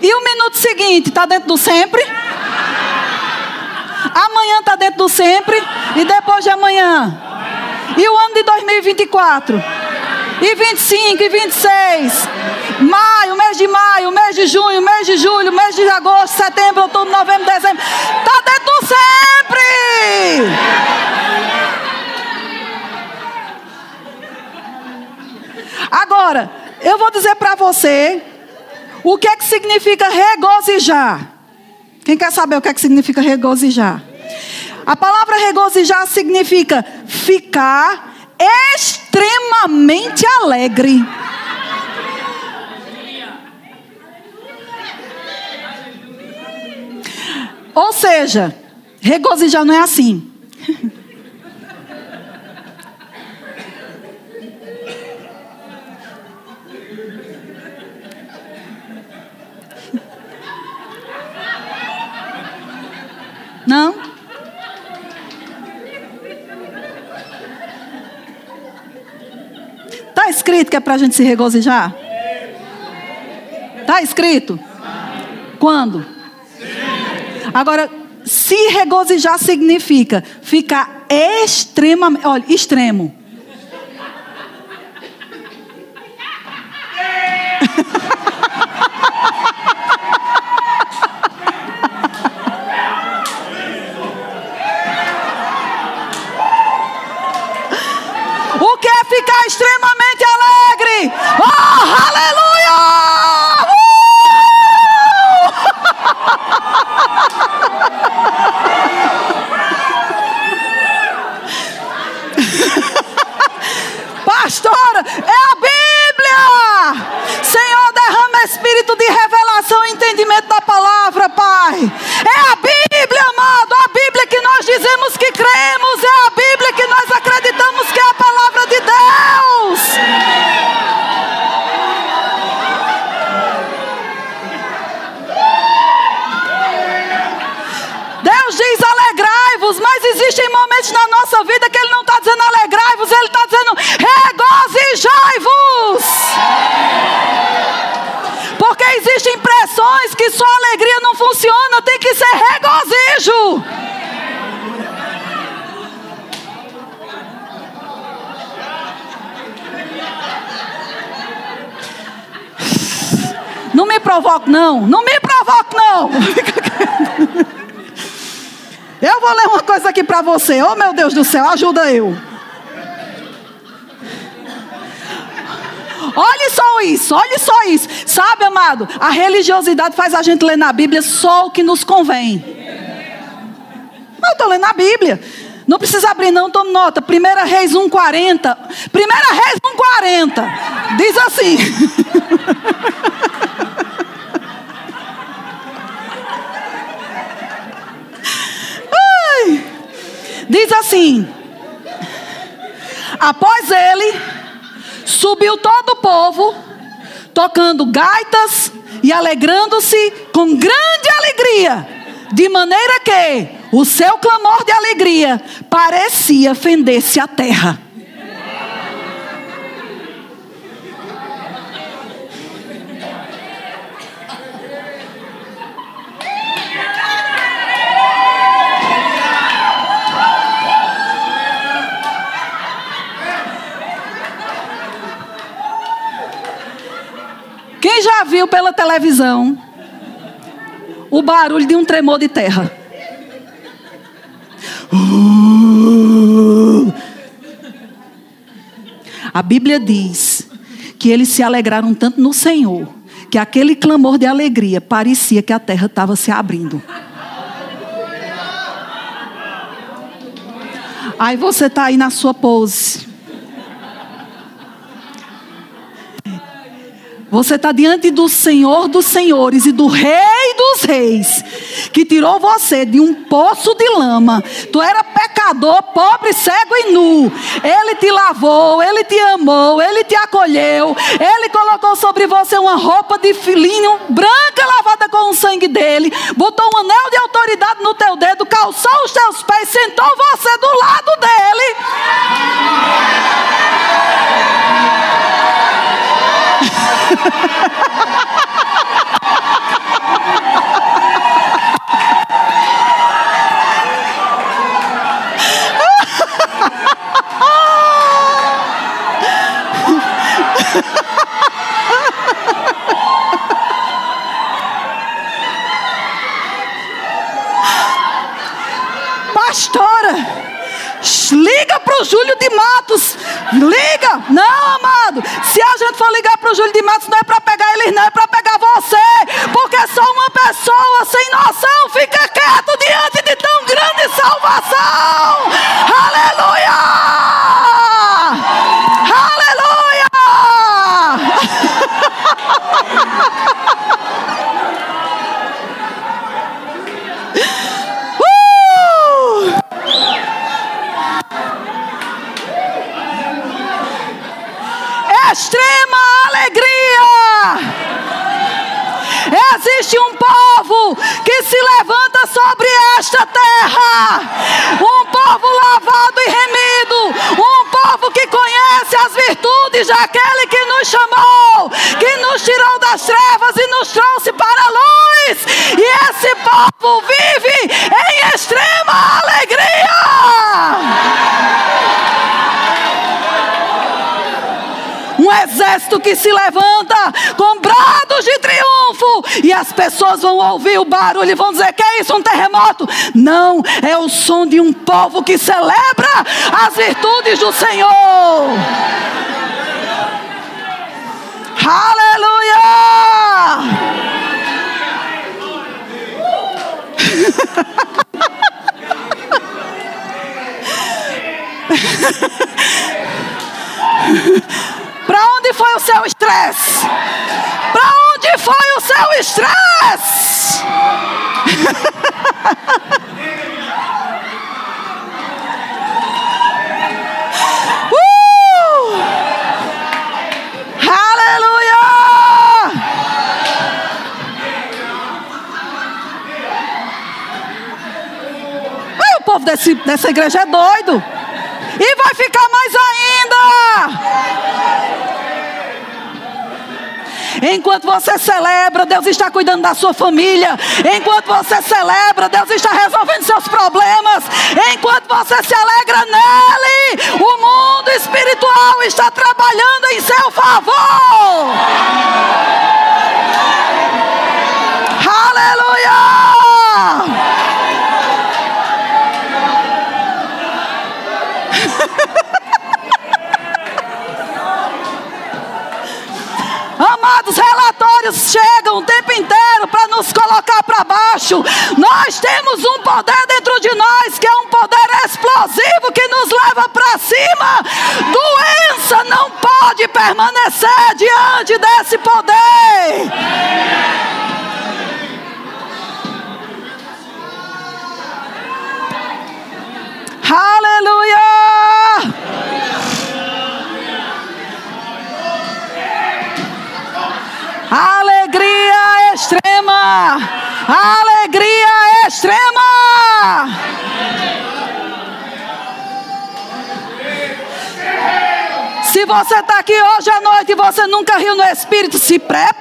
E o minuto seguinte, está dentro do sempre? Amanhã está dentro do sempre. E depois de amanhã? E o ano de 2024? E 25, e 26. Maio, mês de maio, mês de junho, mês de julho, mês de agosto, setembro, outubro, novembro, dezembro. Está dentro do sempre. Agora, eu vou dizer para você o que é que significa regozijar. Quem quer saber o que é que significa regozijar? A palavra regozijar significa ficar extremamente alegre. Ou seja, regozijar não é assim. [laughs] Não? Está escrito que é para a gente se regozijar? Está escrito? Quando? Agora, se regozijar significa ficar extremamente, olha, extremo. É a Bíblia, amado, a Bíblia que nós dizemos que cremos, é a Bíblia que nós acreditamos que é a palavra de Deus. Deus diz: alegrai-vos, mas existem momentos na nossa vida que provoque, não. Não me provoque, não. [laughs] Eu vou ler uma coisa aqui para você. Oh, meu Deus do céu, ajuda eu. Olhe só isso, olhe só isso. Sabe, amado, a religiosidade faz a gente ler na Bíblia só o que nos convém. Estou lendo a Bíblia. Não precisa abrir, não, tome nota. 1 Reis 1,40. 1 Reis 1,40. Diz assim. [laughs] Diz assim: Após ele, subiu todo o povo, tocando gaitas e alegrando-se com grande alegria, de maneira que o seu clamor de alegria parecia fender-se a terra. Quem já viu pela televisão o barulho de um tremor de terra? [gasps] A Bíblia diz que eles se alegraram tanto no Senhor que aquele clamor de alegria parecia que a terra estava se abrindo. Aí você está aí na sua pose. Você está diante do Senhor dos Senhores e do Rei dos Reis, que tirou você de um poço de lama. Tu era pecador, pobre, cego e nu. Ele te lavou, ele te amou, ele te acolheu. Ele colocou sobre você uma roupa de filinho branca lavada com o sangue dele. Botou um anel de autoridade no teu dedo, calçou os teus pés, sentou você do lado dele. Pastora, Liga para o Júlio de Matos. Liga. Não, amado. Se a gente for ligar para o Júlio de Matos, não é para pegar eles, não, é para pegar você. Porque só uma pessoa sem noção fica quieto diante de tão grande salvação. Aleluia! Extrema alegria. Existe um povo que se levanta sobre esta terra, um povo lavado e remido, um povo que conhece as virtudes daquele que nos chamou, que nos tirou das trevas e nos trouxe para a luz. E esse povo vive em extrema alegria. Exército que se levanta com brados de triunfo, e as pessoas vão ouvir o barulho e vão dizer: Que é isso, um terremoto? Não, é o som de um povo que celebra as virtudes do Senhor. Aleluia! [laughs] Para onde foi o seu estresse? Para onde foi o seu estresse? [laughs] uh! Aleluia! o povo desse, dessa igreja é doido. E vai ficar mais ainda. Enquanto você celebra, Deus está cuidando da sua família. Enquanto você celebra, Deus está resolvendo seus problemas. Enquanto você se alegra nele, o mundo espiritual está trabalhando em seu favor. Aleluia! Amados, relatórios chegam o tempo inteiro para nos colocar para baixo. Nós temos um poder dentro de nós que é um poder explosivo que nos leva para cima. Doença não pode permanecer diante desse poder. Aleluia! Alegria extrema! Alegria extrema! Se você está aqui hoje à noite e você nunca riu no Espírito, se prepare!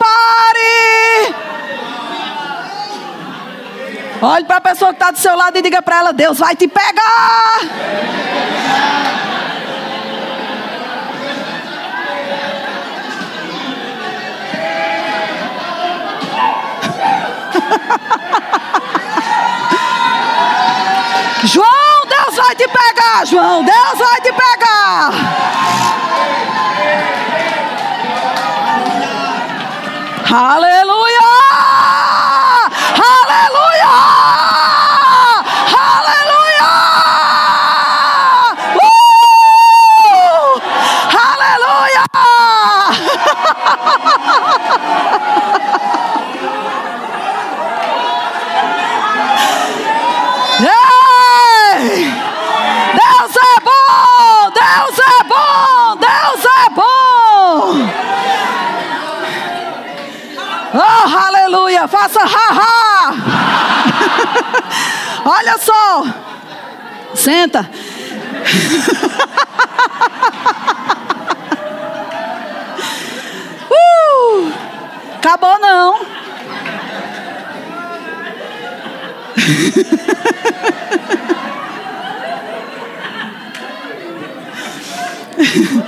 Olhe para a pessoa que está do seu lado e diga para ela: Deus vai te pegar. João, Deus vai te pegar, João, Deus vai te pegar. Aleluia! Aleluia! Uh! Aleluia! Ei! Deus é bom! Deus é bom! Deus é bom! Oh, aleluia! Faça ha-ha! [laughs] Olha só! Senta! [laughs] Uh! Acabou não! [laughs]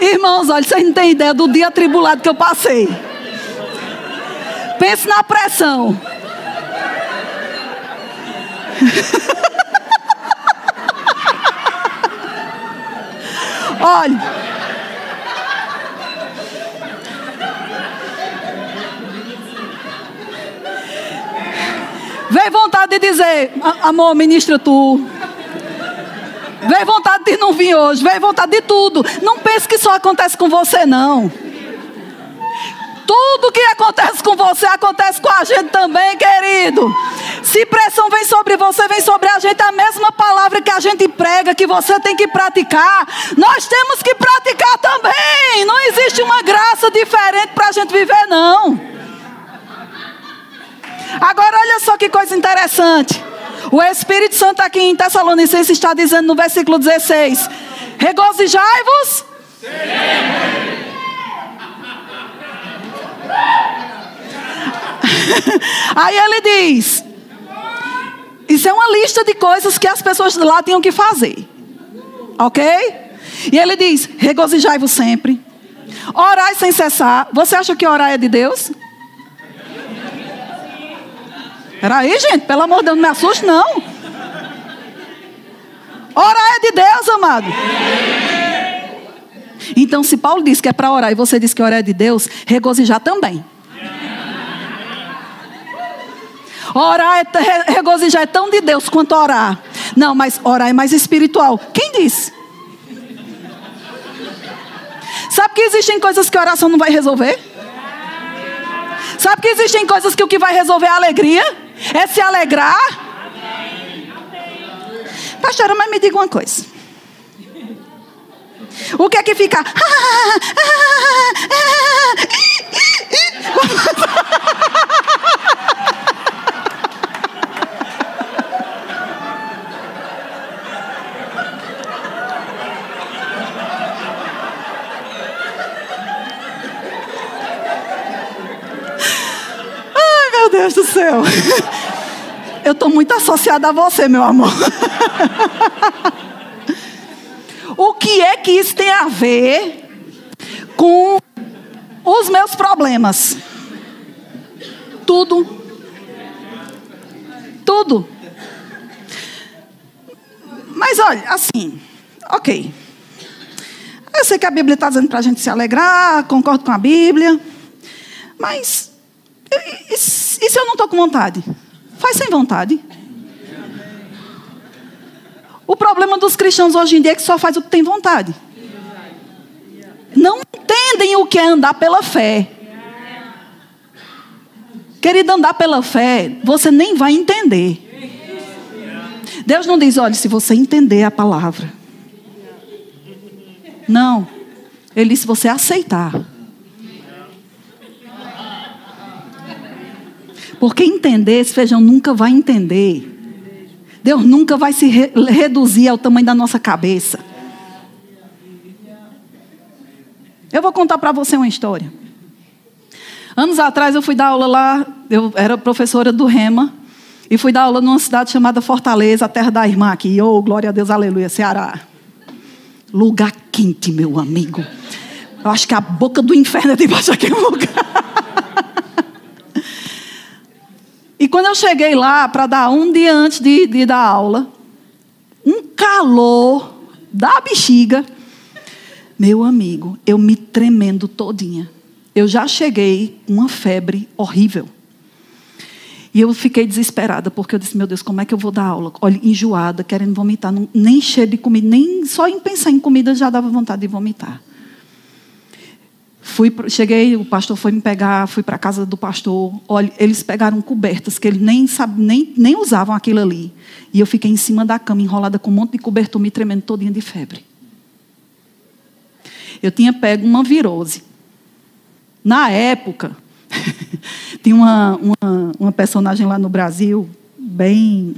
Irmãos, olha, vocês não têm ideia do dia atribulado que eu passei. Pense na pressão. [laughs] Olha. Vem vontade de dizer, amor, ministra tu. Vem vontade de não vir hoje, vem vontade de tudo. Não pense que só acontece com você, não. Tudo que acontece com você acontece com a gente também, querido. Se pressão vem sobre você, vem sobre a gente, a mesma palavra que a gente prega, que você tem que praticar, nós temos que praticar também. Não existe uma graça diferente para a gente viver, não. Agora, olha só que coisa interessante. O Espírito Santo aqui em Tessalonicenses está dizendo no versículo 16: Regozijai-vos. [laughs] Aí ele diz: Isso é uma lista de coisas que as pessoas lá tinham que fazer. Ok? E ele diz: Regozijai-vos sempre. Orai sem cessar. Você acha que orar é de Deus? Peraí, gente, pelo amor de Deus, não me assuste, não. Orar é de Deus, amado. Então, se Paulo diz que é para orar e você diz que orar é de Deus, regozijar também. Orar é regozijar é tão de Deus quanto orar. Não, mas orar é mais espiritual. Quem disse? Sabe que existem coisas que oração não vai resolver? Sabe que existem coisas que o que vai resolver é a alegria? É se alegrar? Pastora, mas me diga uma coisa. O que é que fica? [laughs] Ai, meu Deus do céu. [laughs] Eu estou muito associada a você, meu amor. [laughs] o que é que isso tem a ver com os meus problemas? Tudo. Tudo. Mas olha, assim, ok. Eu sei que a Bíblia está dizendo para a gente se alegrar, concordo com a Bíblia. Mas, e, e se eu não estou com vontade? Faz sem vontade. O problema dos cristãos hoje em dia é que só faz o que tem vontade. Não entendem o que é andar pela fé. Querido, andar pela fé, você nem vai entender. Deus não diz, olha, se você entender a palavra. Não. Ele diz, se você aceitar. Porque entender, esse feijão nunca vai entender. Deus nunca vai se re reduzir ao tamanho da nossa cabeça. Eu vou contar para você uma história. Anos atrás eu fui dar aula lá, eu era professora do Rema, e fui dar aula numa cidade chamada Fortaleza, a terra da irmã aqui. Oh, glória a Deus, aleluia, Ceará. Lugar quente, meu amigo. Eu acho que a boca do inferno é debaixo daquele [laughs] lugar. Quando eu cheguei lá para dar um dia antes de, de dar aula, um calor da bexiga, meu amigo, eu me tremendo todinha. Eu já cheguei com uma febre horrível. E eu fiquei desesperada, porque eu disse, meu Deus, como é que eu vou dar aula? Olha, enjoada, querendo vomitar, nem cheio de comida, nem só em pensar em comida já dava vontade de vomitar. Fui, cheguei, o pastor foi me pegar, fui para a casa do pastor. Olha, eles pegaram cobertas que eles nem, nem, nem usavam aquilo ali. E eu fiquei em cima da cama, enrolada com um monte de cobertor, me tremendo todinha de febre. Eu tinha pego uma virose. Na época, [laughs] tinha uma, uma, uma personagem lá no Brasil, bem.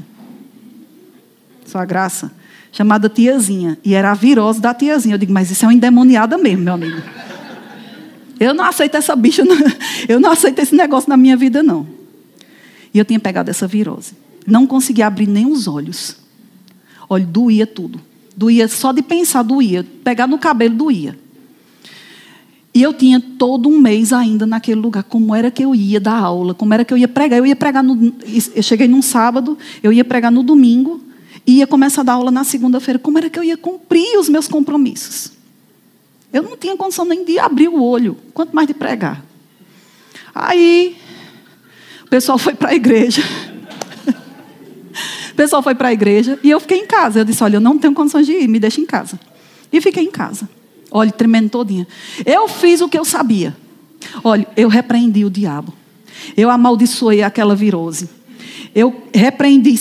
Sua graça, chamada Tiazinha. E era a virose da Tiazinha. Eu digo, mas isso é uma endemoniada mesmo, meu amigo. Eu não aceito essa bicha, eu não aceito esse negócio na minha vida, não. E eu tinha pegado essa virose. Não conseguia abrir nem os olhos. Olha, doía tudo. Doía, só de pensar doía. Pegar no cabelo doía. E eu tinha todo um mês ainda naquele lugar. Como era que eu ia dar aula? Como era que eu ia pregar? Eu ia pregar no. Eu cheguei num sábado, eu ia pregar no domingo, e ia começar a dar aula na segunda-feira. Como era que eu ia cumprir os meus compromissos? Eu não tinha condição nem de abrir o olho, quanto mais de pregar. Aí, o pessoal foi para a igreja. o pessoal foi para a igreja e eu fiquei em casa. Eu disse: Olha, eu não tenho condições de ir, me deixa em casa. E fiquei em casa. Olha, tremendo todinha. Eu fiz o que eu sabia. Olha, eu repreendi o diabo. Eu amaldiçoei aquela virose. Eu repreendi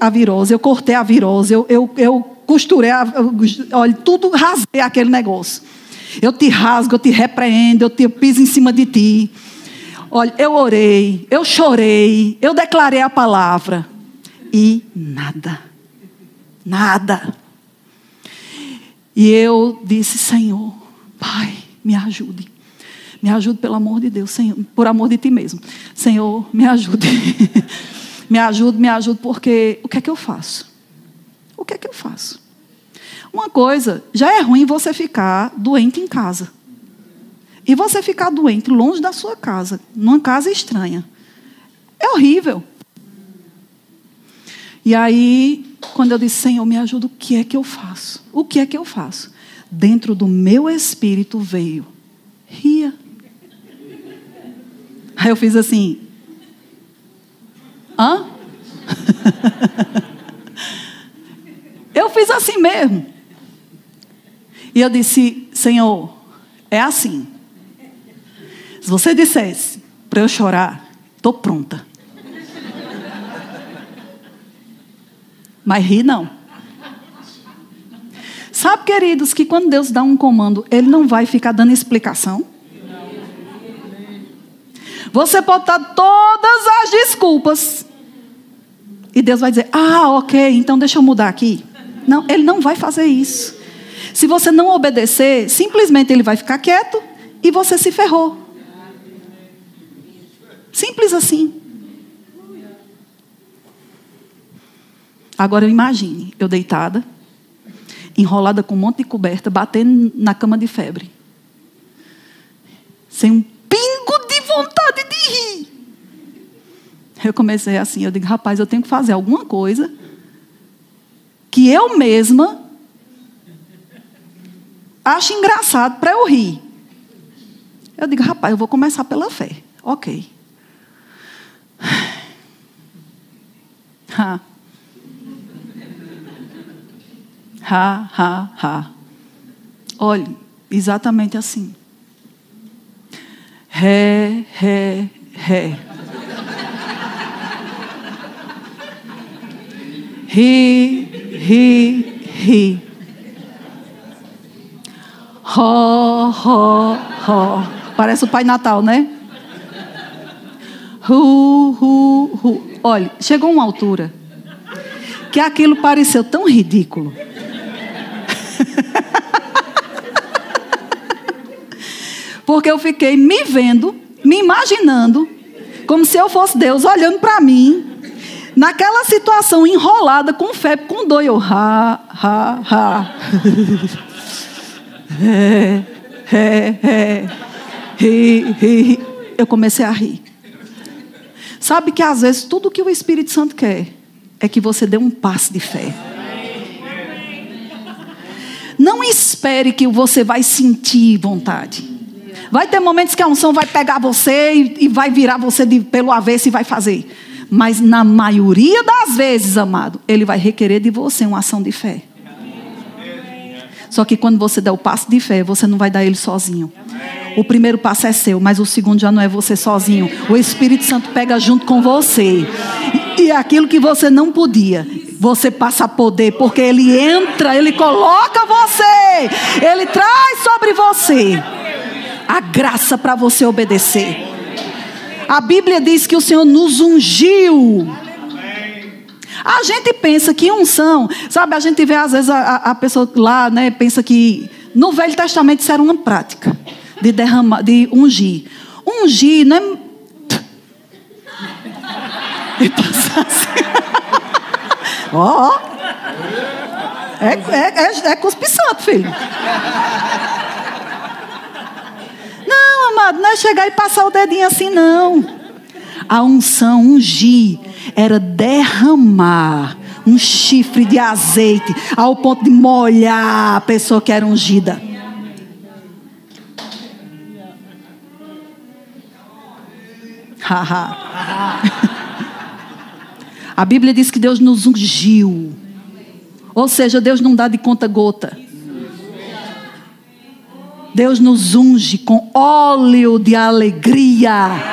a, virose, eu cortei a virose, eu, eu, eu costurei, a, olha, tudo rasguei aquele negócio. Eu te rasgo, eu te repreendo, eu te piso em cima de ti. Olha, eu orei, eu chorei, eu declarei a palavra. E nada. Nada. E eu disse, Senhor, Pai, me ajude. Me ajude pelo amor de Deus, Senhor, por amor de ti mesmo. Senhor, me ajude. [laughs] me ajude, me ajude, porque o que é que eu faço? O que é que eu faço? Uma coisa, já é ruim você ficar doente em casa. E você ficar doente longe da sua casa, numa casa estranha. É horrível. E aí, quando eu disse, Senhor, me ajuda, o que é que eu faço? O que é que eu faço? Dentro do meu espírito veio, ria. Aí eu fiz assim, hã? [laughs] eu fiz assim mesmo. E eu disse, Senhor, é assim. Se você dissesse para eu chorar, estou pronta. Mas ri não. Sabe, queridos, que quando Deus dá um comando, Ele não vai ficar dando explicação. Você pode dar todas as desculpas. E Deus vai dizer: Ah, ok, então deixa eu mudar aqui. Não, Ele não vai fazer isso. Se você não obedecer, simplesmente Ele vai ficar quieto e você se ferrou. Simples assim. Agora imagine, eu deitada, enrolada com um monte de coberta, batendo na cama de febre. Sem um pingo de vontade de rir. Eu comecei assim, eu digo, rapaz, eu tenho que fazer alguma coisa que eu mesma acho engraçado para eu rir. Eu digo, rapaz, eu vou começar pela fé. Ok. [sighs] Ha. Ha, ha, ha. Olhe, exatamente assim. Ré, ré, ré. Ri, ri, ri. Ró, ró, ró. Parece o Pai Natal, né? Ru, ru, ru. Olha, chegou uma altura que aquilo pareceu tão ridículo [laughs] Porque eu fiquei me vendo, me imaginando, como se eu fosse Deus olhando para mim, naquela situação enrolada, com febre, com dor. Eu, ha, ha, ha. [laughs] é, é, é. Ri, ri. Eu comecei a rir. Sabe que às vezes tudo que o Espírito Santo quer é que você dê um passo de fé. Não espere que você vai sentir vontade. Vai ter momentos que a unção vai pegar você e, e vai virar você de, pelo avesso e vai fazer. Mas na maioria das vezes, amado, ele vai requerer de você uma ação de fé. Só que quando você der o passo de fé, você não vai dar ele sozinho. O primeiro passo é seu, mas o segundo já não é você sozinho. O Espírito Santo pega junto com você. E aquilo que você não podia, você passa a poder, porque ele entra, ele coloca você, ele traz sobre você a graça para você obedecer. A Bíblia diz que o Senhor nos ungiu a gente pensa que unção, sabe, a gente vê às vezes a, a pessoa lá, né, pensa que no Velho Testamento isso era uma prática de derramar, de ungir. Ungir não é. [laughs] E passar assim. [laughs] Ó, oh, é, é, é, é cuspe santo, filho. Não, amado, não é chegar e passar o dedinho assim, não. A unção, ungir, era derramar um chifre de azeite ao ponto de molhar a pessoa que era ungida. [laughs] a Bíblia diz que Deus nos ungiu. Ou seja, Deus não dá de conta gota. Deus nos unge com óleo de alegria.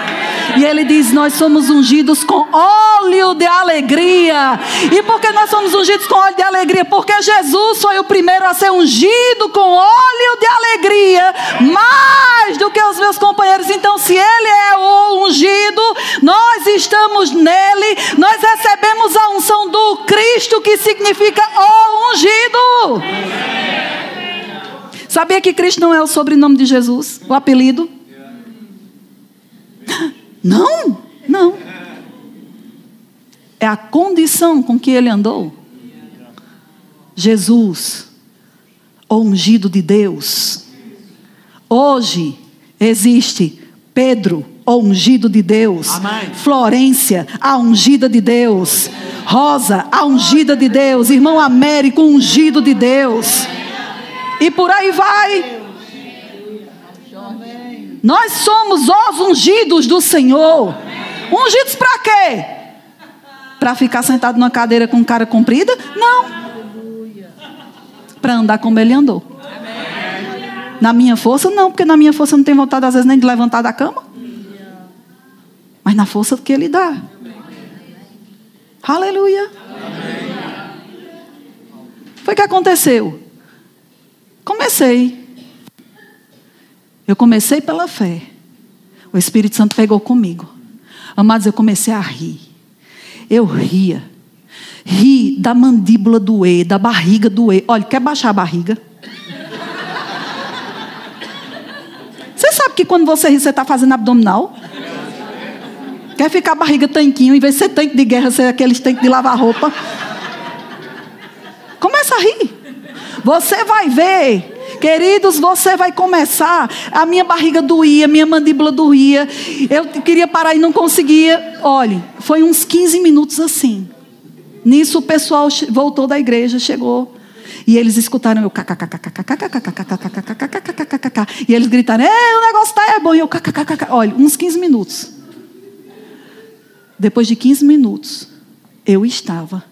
E ele diz: Nós somos ungidos com óleo de alegria. E por que nós somos ungidos com óleo de alegria? Porque Jesus foi o primeiro a ser ungido com óleo de alegria, mais do que os meus companheiros. Então, se ele é o ungido, nós estamos nele, nós recebemos a unção do Cristo, que significa o ungido. Sabia que Cristo não é o sobrenome de Jesus, o apelido? Não, não. É a condição com que ele andou. Jesus, o ungido de Deus. Hoje existe Pedro, o ungido de Deus. Amém. Florência, a ungida de Deus. Rosa, a ungida de Deus. Irmão Américo, ungido de Deus. E por aí vai. Nós somos os ungidos do Senhor. Ungidos para quê? Para ficar sentado numa cadeira com cara comprida? Não. Para andar como ele andou. Na minha força, não, porque na minha força eu não tenho vontade, às vezes, nem de levantar da cama. Mas na força que ele dá. Aleluia. Foi o que aconteceu. Comecei eu comecei pela fé. O Espírito Santo pegou comigo. Amados, eu comecei a rir. Eu ria. Ri da mandíbula doer, da barriga doer. Olha, quer baixar a barriga? Você sabe que quando você ri, você está fazendo abdominal? Quer ficar a barriga tanquinho, em vez de ser tanque de guerra, ser aqueles tanques de lavar roupa? Começa a rir. Você vai ver Queridos, você vai começar. A minha barriga doía, minha mandíbula doía. Eu queria parar e não conseguia. Olhe, foi uns 15 minutos assim. Nisso o pessoal voltou da igreja, chegou. E eles escutaram eu E eles gritaram: "É, o negócio tá é bom". E eu Olha, uns 15 minutos. Depois de 15 minutos, eu estava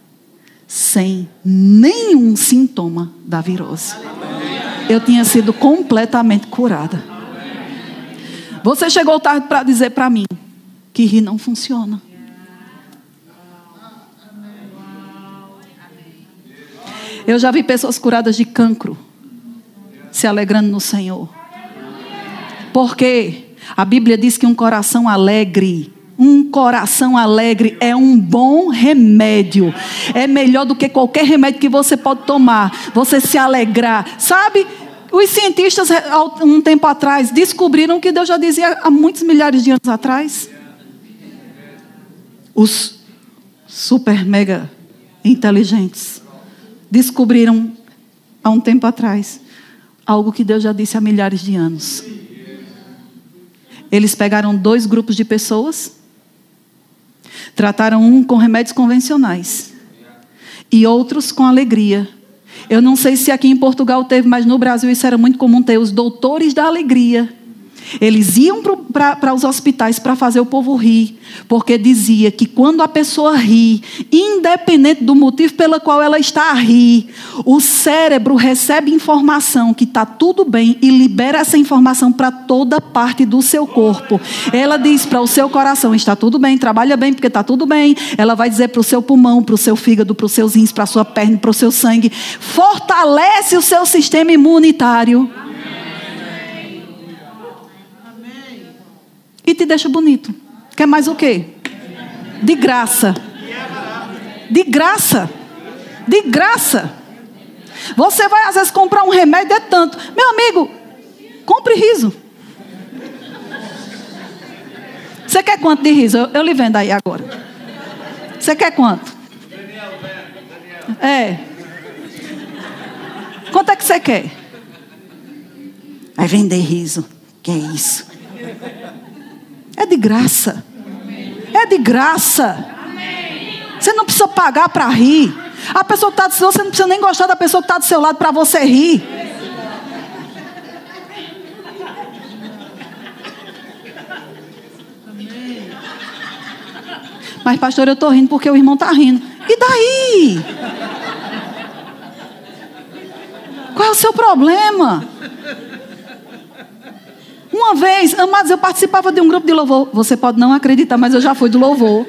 sem nenhum sintoma da virose eu tinha sido completamente curada. Você chegou tarde para dizer para mim que rir não funciona. Eu já vi pessoas curadas de cancro se alegrando no Senhor. Porque a Bíblia diz que um coração alegre um coração alegre é um bom remédio. É melhor do que qualquer remédio que você pode tomar. Você se alegrar. Sabe? Os cientistas, um tempo atrás, descobriram que Deus já dizia há muitos milhares de anos atrás. Os super mega inteligentes descobriram há um tempo atrás algo que Deus já disse há milhares de anos. Eles pegaram dois grupos de pessoas Trataram um com remédios convencionais e outros com alegria. Eu não sei se aqui em Portugal teve, mas no Brasil isso era muito comum ter os doutores da alegria. Eles iam para os hospitais para fazer o povo rir, porque dizia que quando a pessoa ri, independente do motivo pelo qual ela está a rir, o cérebro recebe informação que está tudo bem e libera essa informação para toda parte do seu corpo. Ela diz para o seu coração: está tudo bem, trabalha bem porque está tudo bem. Ela vai dizer para o seu pulmão, para o seu fígado, para os seus rins, para a sua perna, para o seu sangue. Fortalece o seu sistema imunitário. E te deixa bonito. Quer mais o quê? De graça. De graça. De graça. Você vai às vezes comprar um remédio é tanto. Meu amigo, compre riso. Você quer quanto de riso? Eu, eu lhe vendo aí agora. Você quer quanto? É. Quanto é que você quer? Vai vender riso. Que é isso? É de graça. É de graça. Você não precisa pagar para rir. A pessoa que está do seu você não precisa nem gostar da pessoa que está do seu lado para você rir. Mas, pastor, eu estou rindo porque o irmão está rindo. E daí? Qual é o seu problema? Uma vez, amados, eu participava de um grupo de louvor. Você pode não acreditar, mas eu já fui do louvor.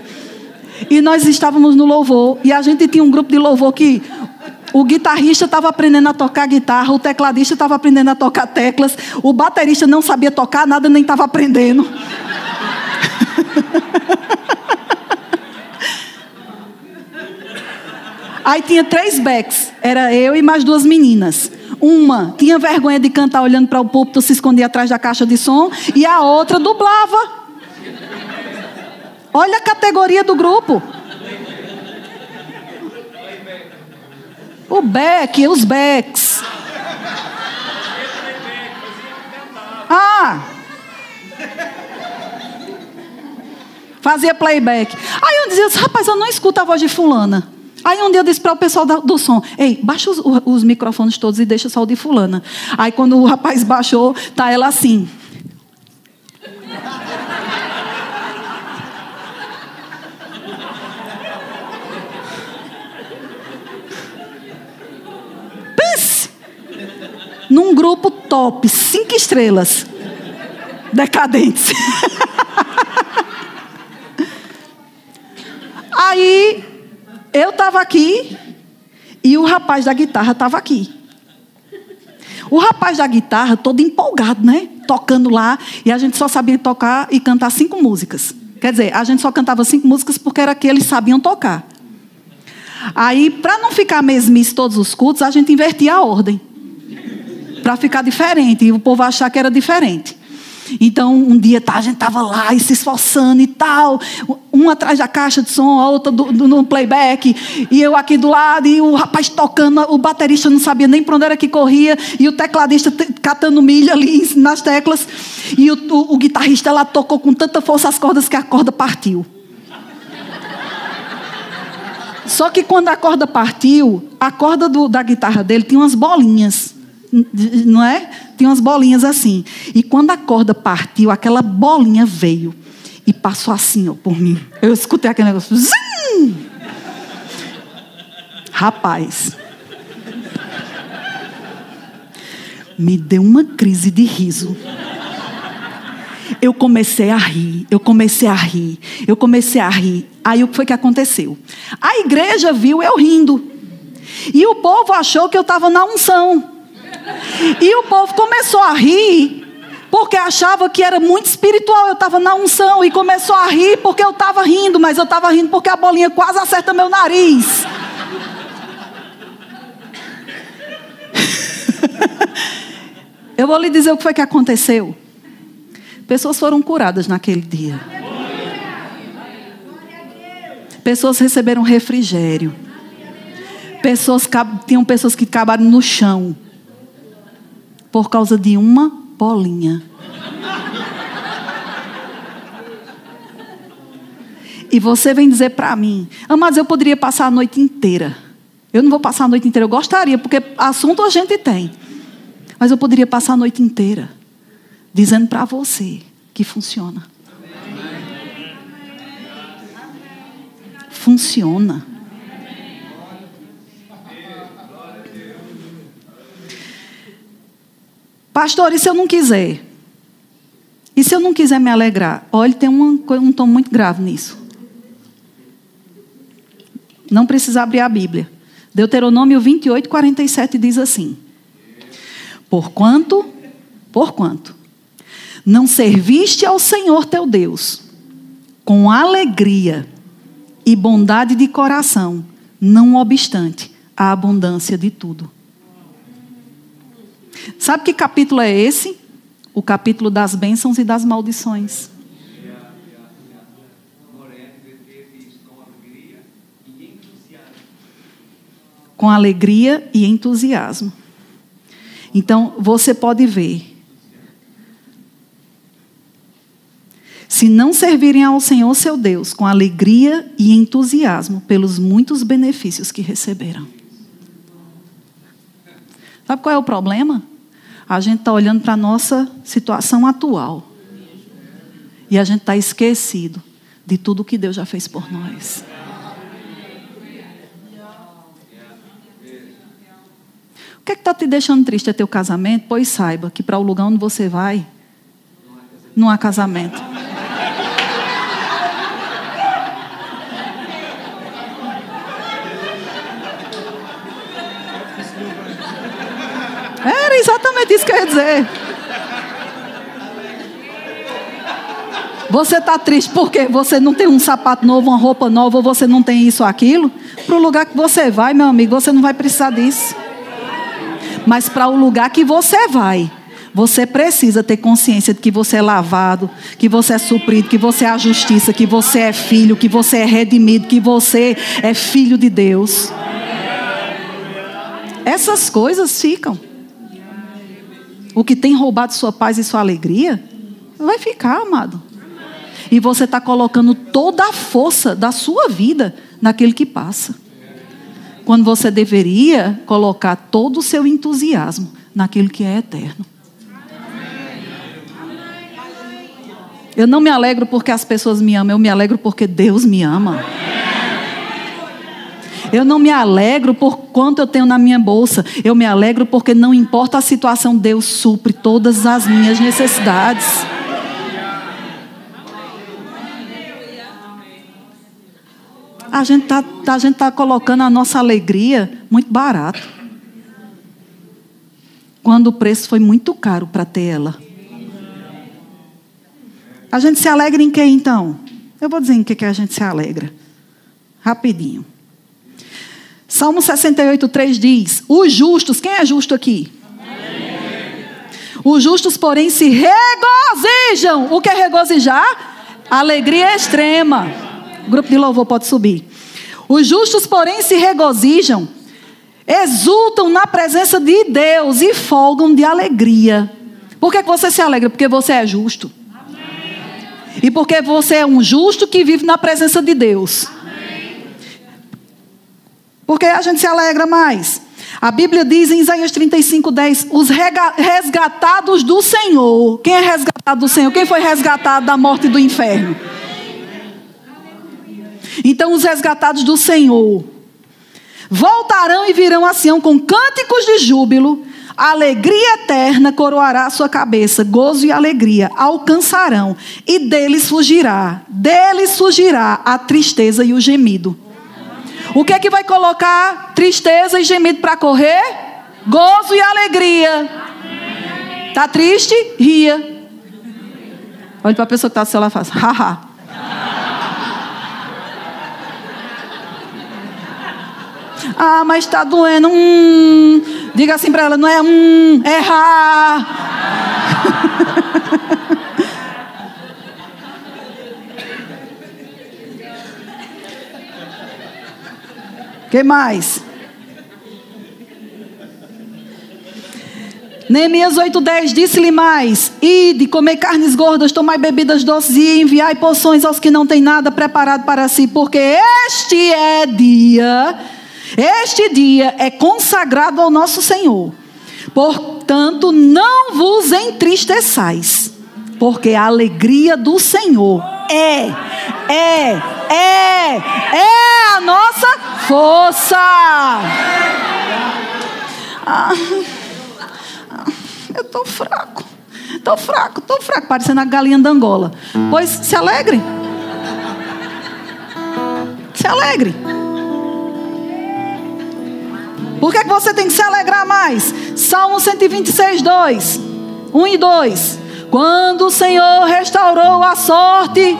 E nós estávamos no louvor. E a gente tinha um grupo de louvor que o guitarrista estava aprendendo a tocar guitarra, o tecladista estava aprendendo a tocar teclas, o baterista não sabia tocar nada, nem estava aprendendo. [laughs] Aí tinha três backs, era eu e mais duas meninas. Uma tinha vergonha de cantar olhando para o púlpito, se escondia atrás da caixa de som, e a outra dublava. Olha a categoria do grupo. O Beck, os Becks. Ah! Fazia playback. Aí eu dizia, rapaz, eu não escuto a voz de fulana. Aí um dia eu disse para o pessoal do som: Ei, baixa os, os, microfones todos e deixa só o de fulana. Aí quando o rapaz baixou, tá ela assim. Pense! Num grupo top, cinco estrelas. Decadentes. [laughs] Aí eu estava aqui e o rapaz da guitarra estava aqui. O rapaz da guitarra, todo empolgado, né? Tocando lá, e a gente só sabia tocar e cantar cinco músicas. Quer dizer, a gente só cantava cinco músicas porque era que eles sabiam tocar. Aí, para não ficar mesmice todos os cultos, a gente invertia a ordem. Para ficar diferente, e o povo achar que era diferente. Então, um dia tá, a gente estava lá e se esforçando e tal, um atrás da caixa de som, a outra do, do, no playback, e eu aqui do lado, e o rapaz tocando, o baterista não sabia nem para onde era que corria, e o tecladista catando milha ali nas teclas, e o, o, o guitarrista lá tocou com tanta força as cordas que a corda partiu. Só que quando a corda partiu, a corda do, da guitarra dele tinha umas bolinhas não é? Tinha umas bolinhas assim. E quando a corda partiu, aquela bolinha veio e passou assim ó, por mim. Eu escutei aquele negócio. Zim! Rapaz. Me deu uma crise de riso. Eu comecei a rir, eu comecei a rir, eu comecei a rir. Aí o que foi que aconteceu? A igreja viu eu rindo. E o povo achou que eu estava na unção. E o povo começou a rir, porque achava que era muito espiritual. Eu estava na unção e começou a rir porque eu estava rindo, mas eu estava rindo porque a bolinha quase acerta meu nariz. [laughs] eu vou lhe dizer o que foi que aconteceu. Pessoas foram curadas naquele dia. Pessoas receberam refrigério. Pessoas, tinham pessoas que acabaram no chão por causa de uma bolinha. E você vem dizer para mim, amados, eu poderia passar a noite inteira. Eu não vou passar a noite inteira, eu gostaria, porque assunto a gente tem. Mas eu poderia passar a noite inteira dizendo para você que funciona. Funciona. Pastor, e se eu não quiser? E se eu não quiser me alegrar? Olha, tem um, um tom muito grave nisso. Não precisa abrir a Bíblia. Deuteronômio 28, 47 diz assim: Porquanto, porquanto, não serviste ao Senhor teu Deus com alegria e bondade de coração, não obstante a abundância de tudo. Sabe que capítulo é esse? O capítulo das bênçãos e das maldições. Com alegria e entusiasmo. Então, você pode ver. Se não servirem ao Senhor seu Deus com alegria e entusiasmo pelos muitos benefícios que receberam. Sabe qual é o problema? A gente está olhando para a nossa situação atual. E a gente está esquecido de tudo que Deus já fez por nós. O que é está te deixando triste é teu casamento? Pois saiba que para o lugar onde você vai, não há casamento. Exatamente isso que eu ia dizer. Você está triste porque você não tem um sapato novo, uma roupa nova, você não tem isso ou aquilo? Para o lugar que você vai, meu amigo, você não vai precisar disso. Mas para o lugar que você vai, você precisa ter consciência de que você é lavado, que você é suprido, que você é a justiça, que você é filho, que você é redimido, que você é filho de Deus. Essas coisas ficam o que tem roubado sua paz e sua alegria, vai ficar, amado. E você está colocando toda a força da sua vida naquele que passa. Quando você deveria colocar todo o seu entusiasmo naquilo que é eterno. Eu não me alegro porque as pessoas me amam, eu me alegro porque Deus me ama. Eu não me alegro por quanto eu tenho na minha bolsa. Eu me alegro porque não importa a situação, Deus supre todas as minhas necessidades. A gente está tá colocando a nossa alegria muito barato. Quando o preço foi muito caro para ter ela. A gente se alegra em que então? Eu vou dizer em que, que a gente se alegra. Rapidinho. Salmo 68, 3 diz: Os justos, quem é justo aqui? Os justos, porém, se regozijam. O que é regozijar? Alegria extrema. O grupo de louvor pode subir. Os justos, porém, se regozijam, exultam na presença de Deus e folgam de alegria. Por que, você se alegra? Porque você é justo. E porque você é um justo que vive na presença de Deus. Porque a gente se alegra mais. A Bíblia diz em Isaías 35, 10: os resgatados do Senhor. Quem é resgatado do Senhor? Quem foi resgatado da morte e do inferno? Então, os resgatados do Senhor voltarão e virão a Sião com cânticos de júbilo, alegria eterna coroará a sua cabeça, gozo e alegria alcançarão, e deles fugirá, deles fugirá a tristeza e o gemido. O que é que vai colocar tristeza e gemido para correr? Gozo e alegria. Tá triste? Ria. Olha para a pessoa que está do seu lado e faz, haha. Ah, mas está doendo. Hum. Diga assim para ela, não é hum, é ha. [laughs] que mais? Neemias 8,10 disse-lhe mais: Ide, comer carnes gordas, tomai bebidas doces e enviai poções aos que não têm nada preparado para si, porque este é dia, este dia é consagrado ao nosso Senhor. Portanto, não vos entristeçais, porque a alegria do Senhor é, é, é, é a nossa força. Ah. Eu estou fraco. Estou fraco, estou fraco, parecendo a galinha da Angola. Pois se alegre. Se alegre. Por que, que você tem que se alegrar mais? Salmo 126, 2. 1 e 2. Quando o Senhor restaurou a sorte.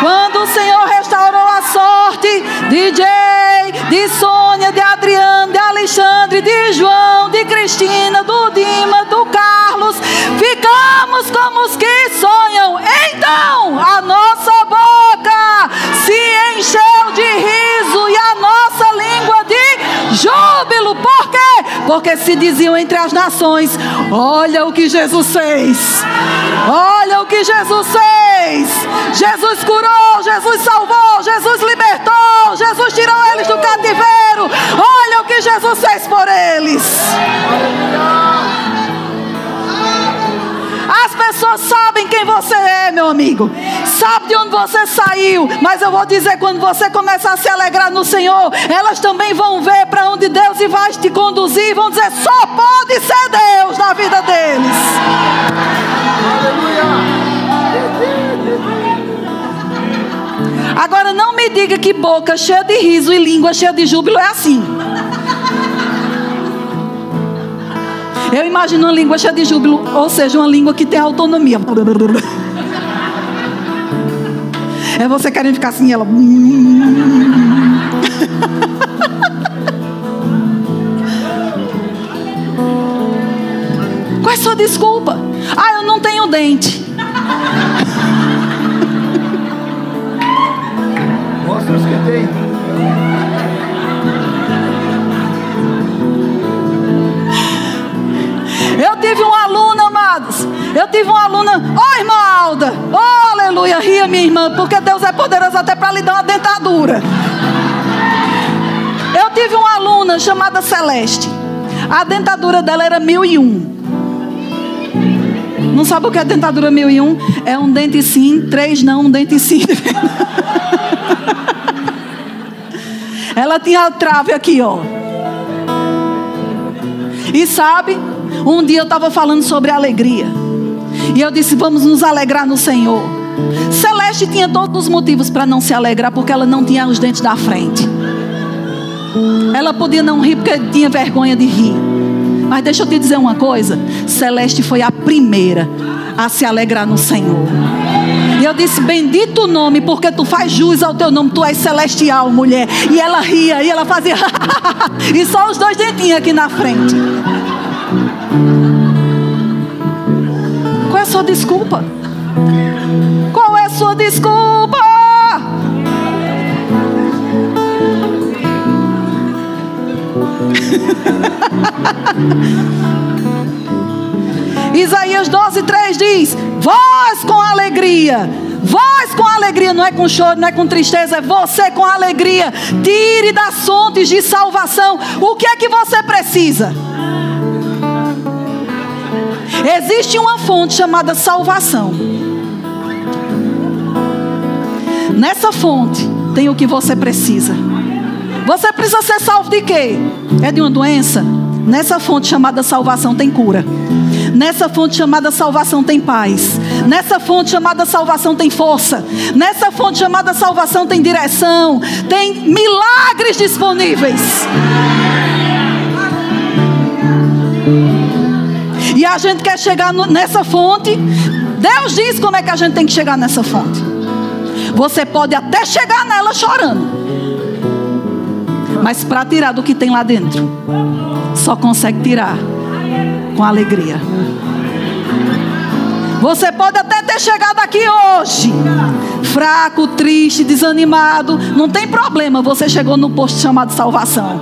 Quando o Senhor restaurou a sorte de Jay, de Sônia, de Adriano, de Alexandre, de João, de Cristina, do Dima, do Carlos, ficamos como os que sonham. Então a nossa boca se encheu Porque se diziam entre as nações: Olha o que Jesus fez, olha o que Jesus fez. Jesus curou, Jesus salvou, Jesus libertou, Jesus tirou eles do cativeiro. Olha o que Jesus fez por eles. As pessoas sabem quem você é, meu amigo. Sabe de onde você saiu. Mas eu vou dizer: quando você começar a se alegrar no Senhor, elas também vão ver para onde Deus vai te conduzir. Vão dizer: só pode ser Deus na vida deles. Agora não me diga que boca cheia de riso e língua cheia de júbilo é assim. Eu imagino uma língua cheia de júbilo, ou seja, uma língua que tem autonomia. É você querendo ficar assim, ela. [laughs] Qual é a sua desculpa? Ah, eu não tenho dente. Mostra os que tem. Eu tive uma aluna, amados. Eu tive uma aluna. Ô, oh, irmã Alda. Oh, aleluia. Ria, minha irmã. Porque Deus é poderoso até para lhe dar uma dentadura. Eu tive uma aluna chamada Celeste. A dentadura dela era mil e um. Não sabe o que é dentadura mil e um? É um dente sim, três não, um dente sim. [laughs] Ela tinha a trave aqui, ó. E sabe, um dia eu estava falando sobre alegria. E eu disse: vamos nos alegrar no Senhor. Celeste tinha todos os motivos para não se alegrar, porque ela não tinha os dentes da frente. Ela podia não rir porque tinha vergonha de rir. Mas deixa eu te dizer uma coisa: Celeste foi a primeira a se alegrar no Senhor. E eu disse: Bendito o nome, porque tu faz jus ao teu nome, tu és celestial, mulher. E ela ria, e ela fazia, [laughs] e só os dois dentinhos aqui na frente. Qual é a sua desculpa? Qual é sua desculpa? Isaías 12, 3 diz: Vós com alegria, vós com alegria, não é com choro, não é com tristeza, é você com alegria. Tire das fontes de salvação. O que é que você precisa? Existe uma fonte chamada salvação. Nessa fonte tem o que você precisa. Você precisa ser salvo de quê? É de uma doença? Nessa fonte chamada salvação tem cura. Nessa fonte chamada salvação tem paz. Nessa fonte chamada salvação tem força. Nessa fonte chamada salvação tem direção. Tem milagres disponíveis. E a gente quer chegar nessa fonte. Deus diz como é que a gente tem que chegar nessa fonte. Você pode até chegar nela chorando. Mas para tirar do que tem lá dentro, só consegue tirar com alegria. Você pode até ter chegado aqui hoje, fraco, triste, desanimado, não tem problema, você chegou no posto chamado salvação.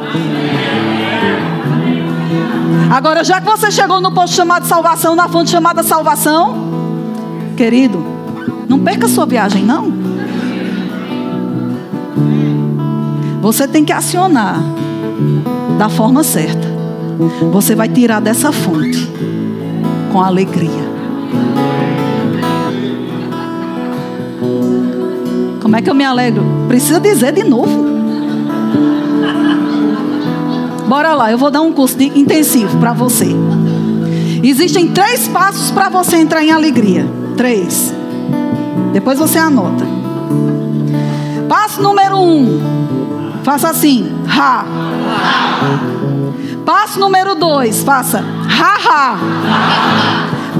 Agora, já que você chegou no posto chamado salvação, na fonte chamada salvação, querido, não perca sua viagem, não. Você tem que acionar da forma certa. Você vai tirar dessa fonte com alegria. Como é que eu me alegro? Precisa dizer de novo. Bora lá, eu vou dar um curso intensivo para você. Existem três passos para você entrar em alegria. Três. Depois você anota. Passo número um. Faça assim. Ha. Passo número dois. Faça. Ha, ha.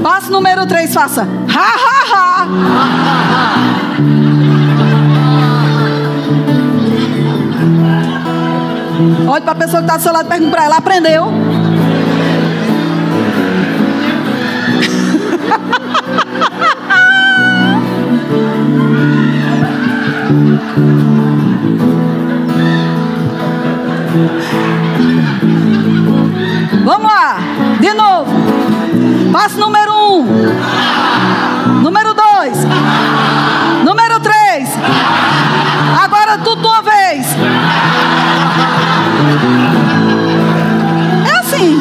Passo número três. Faça. Ha, ha, ha. Olhe para a pessoa que está do seu lado e pergunta para ela: aprendeu? Vamos lá, de novo. Passo número um. Número dois. Número três. Agora tudo de uma vez. É assim.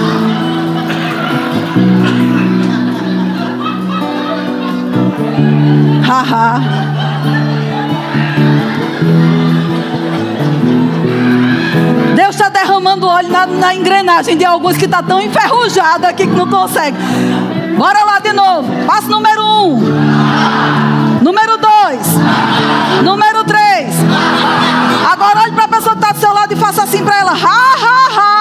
Haha. Na, na, engrenagem de alguns que está tão enferrujado aqui que não consegue. Bora lá de novo. Passo número um. Número dois. Número três. Agora olhe para a pessoa que está do seu lado e faça assim para ela. Ha, ha, ha.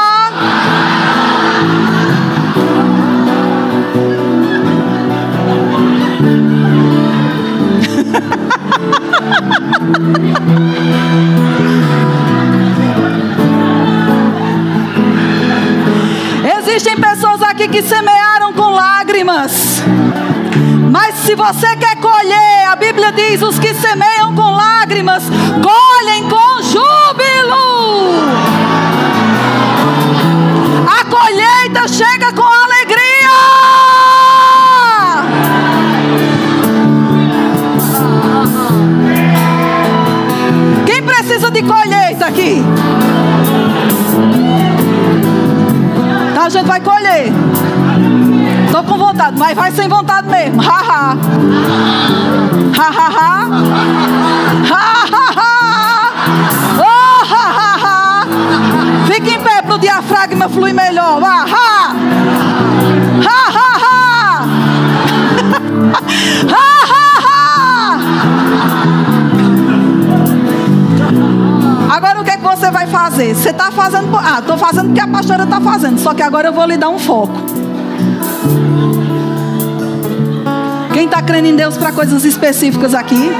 [laughs] Existem pessoas aqui que semearam com lágrimas. Mas se você quer colher, a Bíblia diz: os que semeiam com lágrimas, colhem com júbilo. A colheita chega com alegria. Quem precisa de colheita aqui? A gente vai colher. Tô com vontade, mas vai sem vontade mesmo. Ha ha. Ha ha ha. Ha ha ha. Oh, ha ha ha. Fique em pé para o diafragma fluir melhor. Ha. Ha ha ha. ha [laughs] ha ha. Agora o que é que você vai fazer? Você está fazendo. Ah, estou fazendo o que a pastora está fazendo. Só que agora eu vou lhe dar um foco. Quem está crendo em Deus para coisas específicas aqui? [laughs]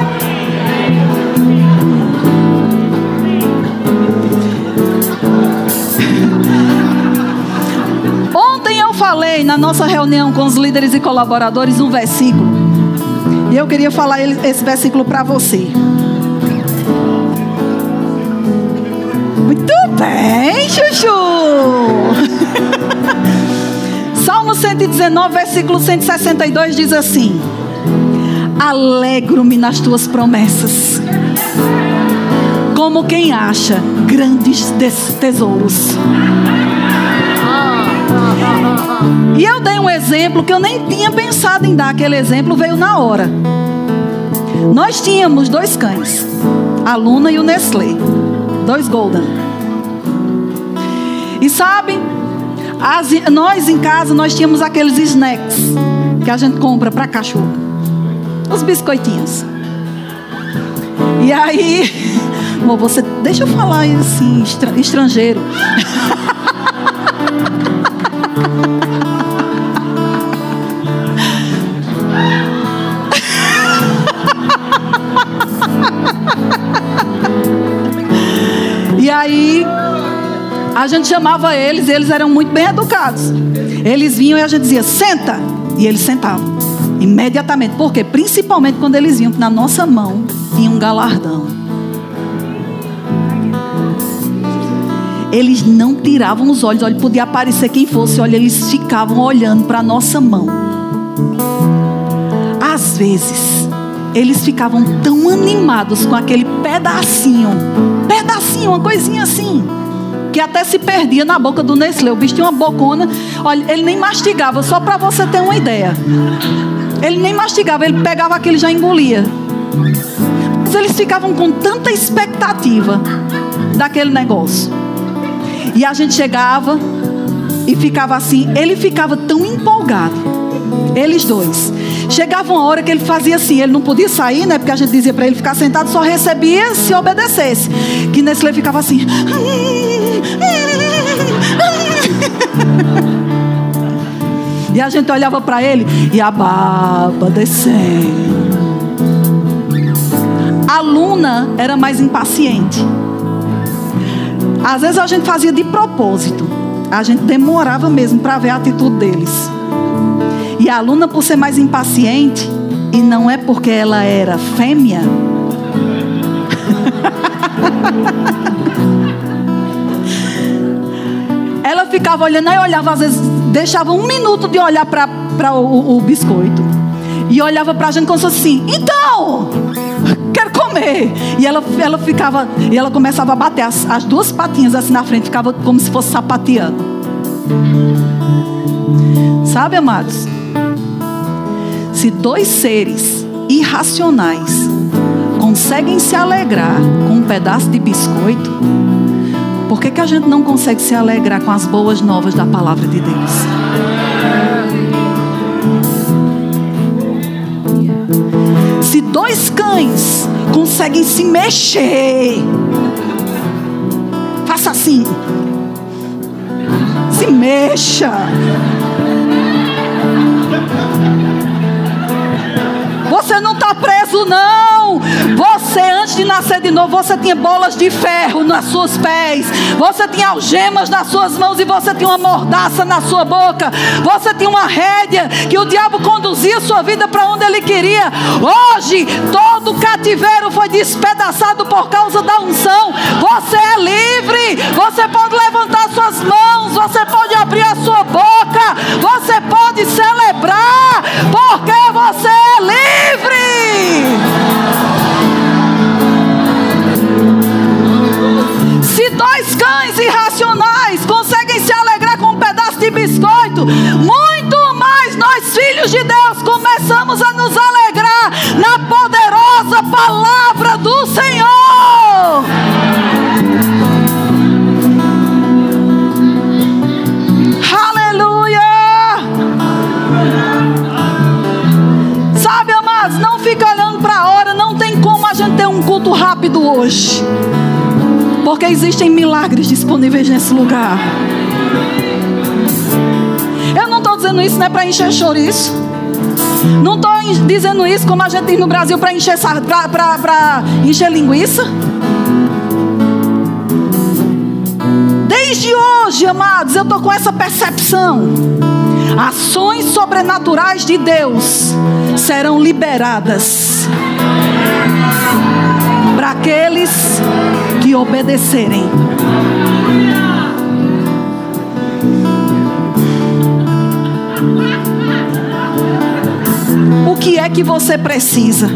Ontem eu falei na nossa reunião com os líderes e colaboradores um versículo. E eu queria falar esse versículo para você. Muito bem, Chuchu! [laughs] Salmo 119, versículo 162 diz assim: Alegro-me nas tuas promessas, como quem acha grandes tesouros. E eu dei um exemplo que eu nem tinha pensado em dar aquele exemplo, veio na hora. Nós tínhamos dois cães, a Luna e o Nestlé, dois Golden. E sabe, as, nós em casa nós tínhamos aqueles snacks que a gente compra para cachorro, os biscoitinhos. E aí, [laughs] amor, você deixa eu falar assim, estrangeiro. Gente chamava eles, eles eram muito bem educados. Eles vinham e a gente dizia, senta. E eles sentavam. Imediatamente. Por quê? Principalmente quando eles que na nossa mão tinha um galardão. eles não tiravam os olhos. Olha, podia aparecer quem fosse, olha, eles ficavam olhando para a nossa mão. Às vezes, eles ficavam tão animados com aquele pedacinho, pedacinho, uma coisinha assim, que até se perdia na boca do Nestlé. O bicho tinha uma bocona, olha, ele nem mastigava, só para você ter uma ideia. Ele nem mastigava, ele pegava aquilo e já engolia. Mas eles ficavam com tanta expectativa daquele negócio. E a gente chegava e ficava assim, ele ficava tão empolgado. Eles dois. Chegava uma hora que ele fazia assim, ele não podia sair, né? Porque a gente dizia para ele ficar sentado, só recebia se obedecesse. Que Nestlé ficava assim. [laughs] E a gente olhava para ele e a baba descendo. A Luna era mais impaciente. Às vezes a gente fazia de propósito. A gente demorava mesmo para ver a atitude deles. E a Luna, por ser mais impaciente, e não é porque ela era fêmea. [laughs] ela ficava olhando, aí olhava, às vezes, deixava um minuto de olhar para o, o, biscoito. E olhava para a gente como se fosse assim, então, quero comer. E ela, ela ficava, e ela começava a bater as, as duas patinhas assim na frente, ficava como se fosse sapateando. Sabe, amados? Se dois seres irracionais conseguem se alegrar com um pedaço de biscoito, por que, que a gente não consegue se alegrar com as boas novas da palavra de Deus? Se dois cães conseguem se mexer, faça assim. Se mexa. Você não está preso, não. Você, antes de nascer de novo, você tinha bolas de ferro nas suas pés. Você tinha algemas nas suas mãos e você tinha uma mordaça na sua boca. Você tinha uma rédea que o diabo conduzia sua vida para onde ele queria. Hoje, todo cativeiro foi despedaçado por causa da unção. Você é livre. Você pode levantar suas mãos. Você pode abrir a sua boca. Você pode celebrar. Porque você é livre. Muito mais nós, filhos de Deus, começamos a nos alegrar na poderosa palavra do Senhor. Aleluia! Sabe, amados, não fica olhando para a hora, não tem como a gente ter um culto rápido hoje. Porque existem milagres disponíveis nesse lugar. Dizendo isso não é para encher chouriço. Não estou dizendo isso como a gente diz no Brasil para encher, encher linguiça. Desde hoje, amados, eu estou com essa percepção. Ações sobrenaturais de Deus serão liberadas para aqueles que obedecerem. Que é que você precisa?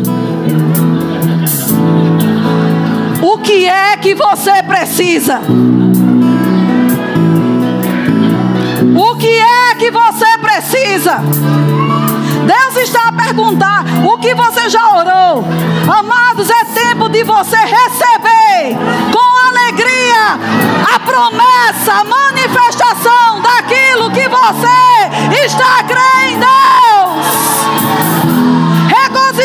O que é que você precisa? O que é que você precisa? Deus está a perguntar: o que você já orou? Amados, é tempo de você receber com alegria a promessa, a manifestação daquilo que você está crendo em Deus.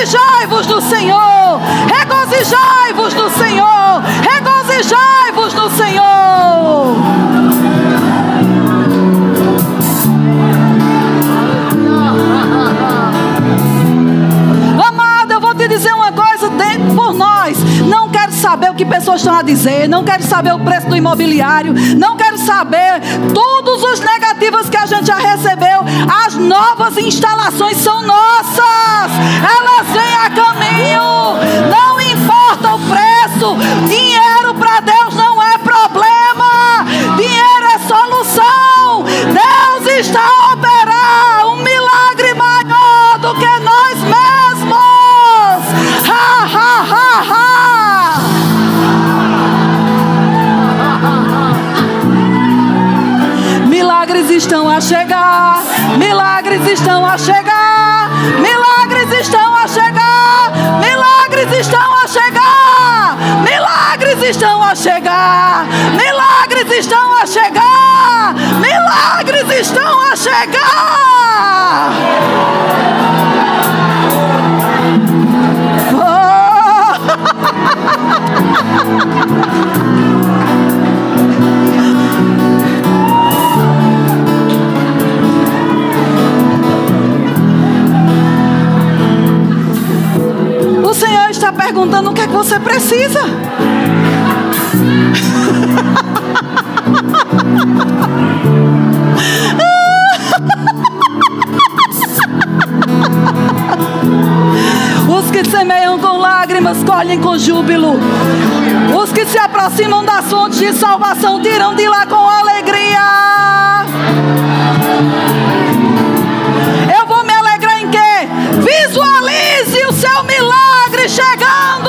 Regozijai-vos no Senhor, regozijai-vos no Senhor, regozijai-vos no Senhor. dizer uma coisa dentro por nós. Não quero saber o que pessoas estão a dizer. Não quero saber o preço do imobiliário. Não quero saber todos os negativos que a gente já recebeu. As novas instalações são nossas. Elas vêm a caminho. Não importa o preço. Dinheiro estão a chegar. Você precisa. Os que semeiam com lágrimas colhem com júbilo. Os que se aproximam das fontes de salvação tiram de lá com alegria. Eu vou me alegrar em quê? Visualize o seu milagre chegando.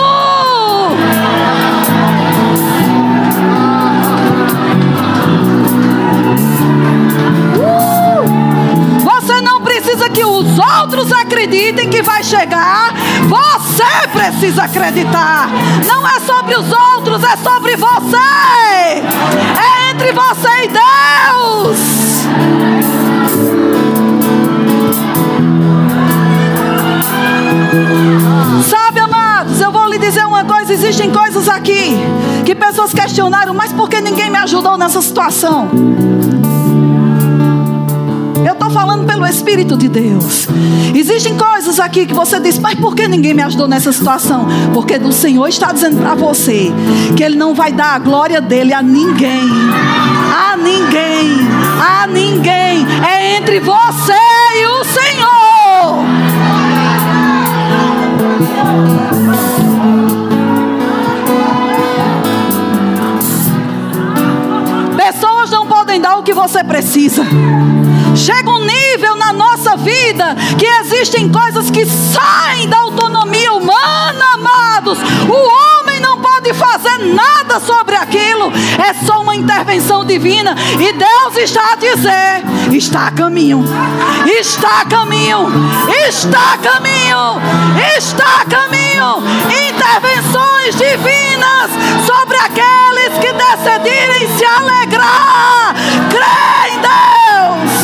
Os outros acreditem que vai chegar. Você precisa acreditar. Não é sobre os outros, é sobre você. É entre você e Deus. Sabe, amados, eu vou lhe dizer uma coisa: existem coisas aqui que pessoas questionaram, mas por que ninguém me ajudou nessa situação? Falando pelo Espírito de Deus. Existem coisas aqui que você diz, mas por que ninguém me ajudou nessa situação? Porque o Senhor está dizendo para você que Ele não vai dar a glória dele a ninguém. A ninguém. A ninguém. É entre você e o Senhor. Pessoas não podem dar o que você precisa. Chega um nível na nossa vida que existem coisas que saem da autonomia humana, amados. O homem não pode fazer nada sobre aquilo. É só uma intervenção divina. E Deus está a dizer: está a caminho, está a caminho, está a caminho, está a caminho. Intervenções divinas sobre aqueles que decidirem se alegrar. Crê em Deus.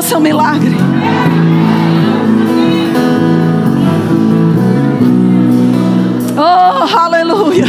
o seu milagre. Oh, aleluia.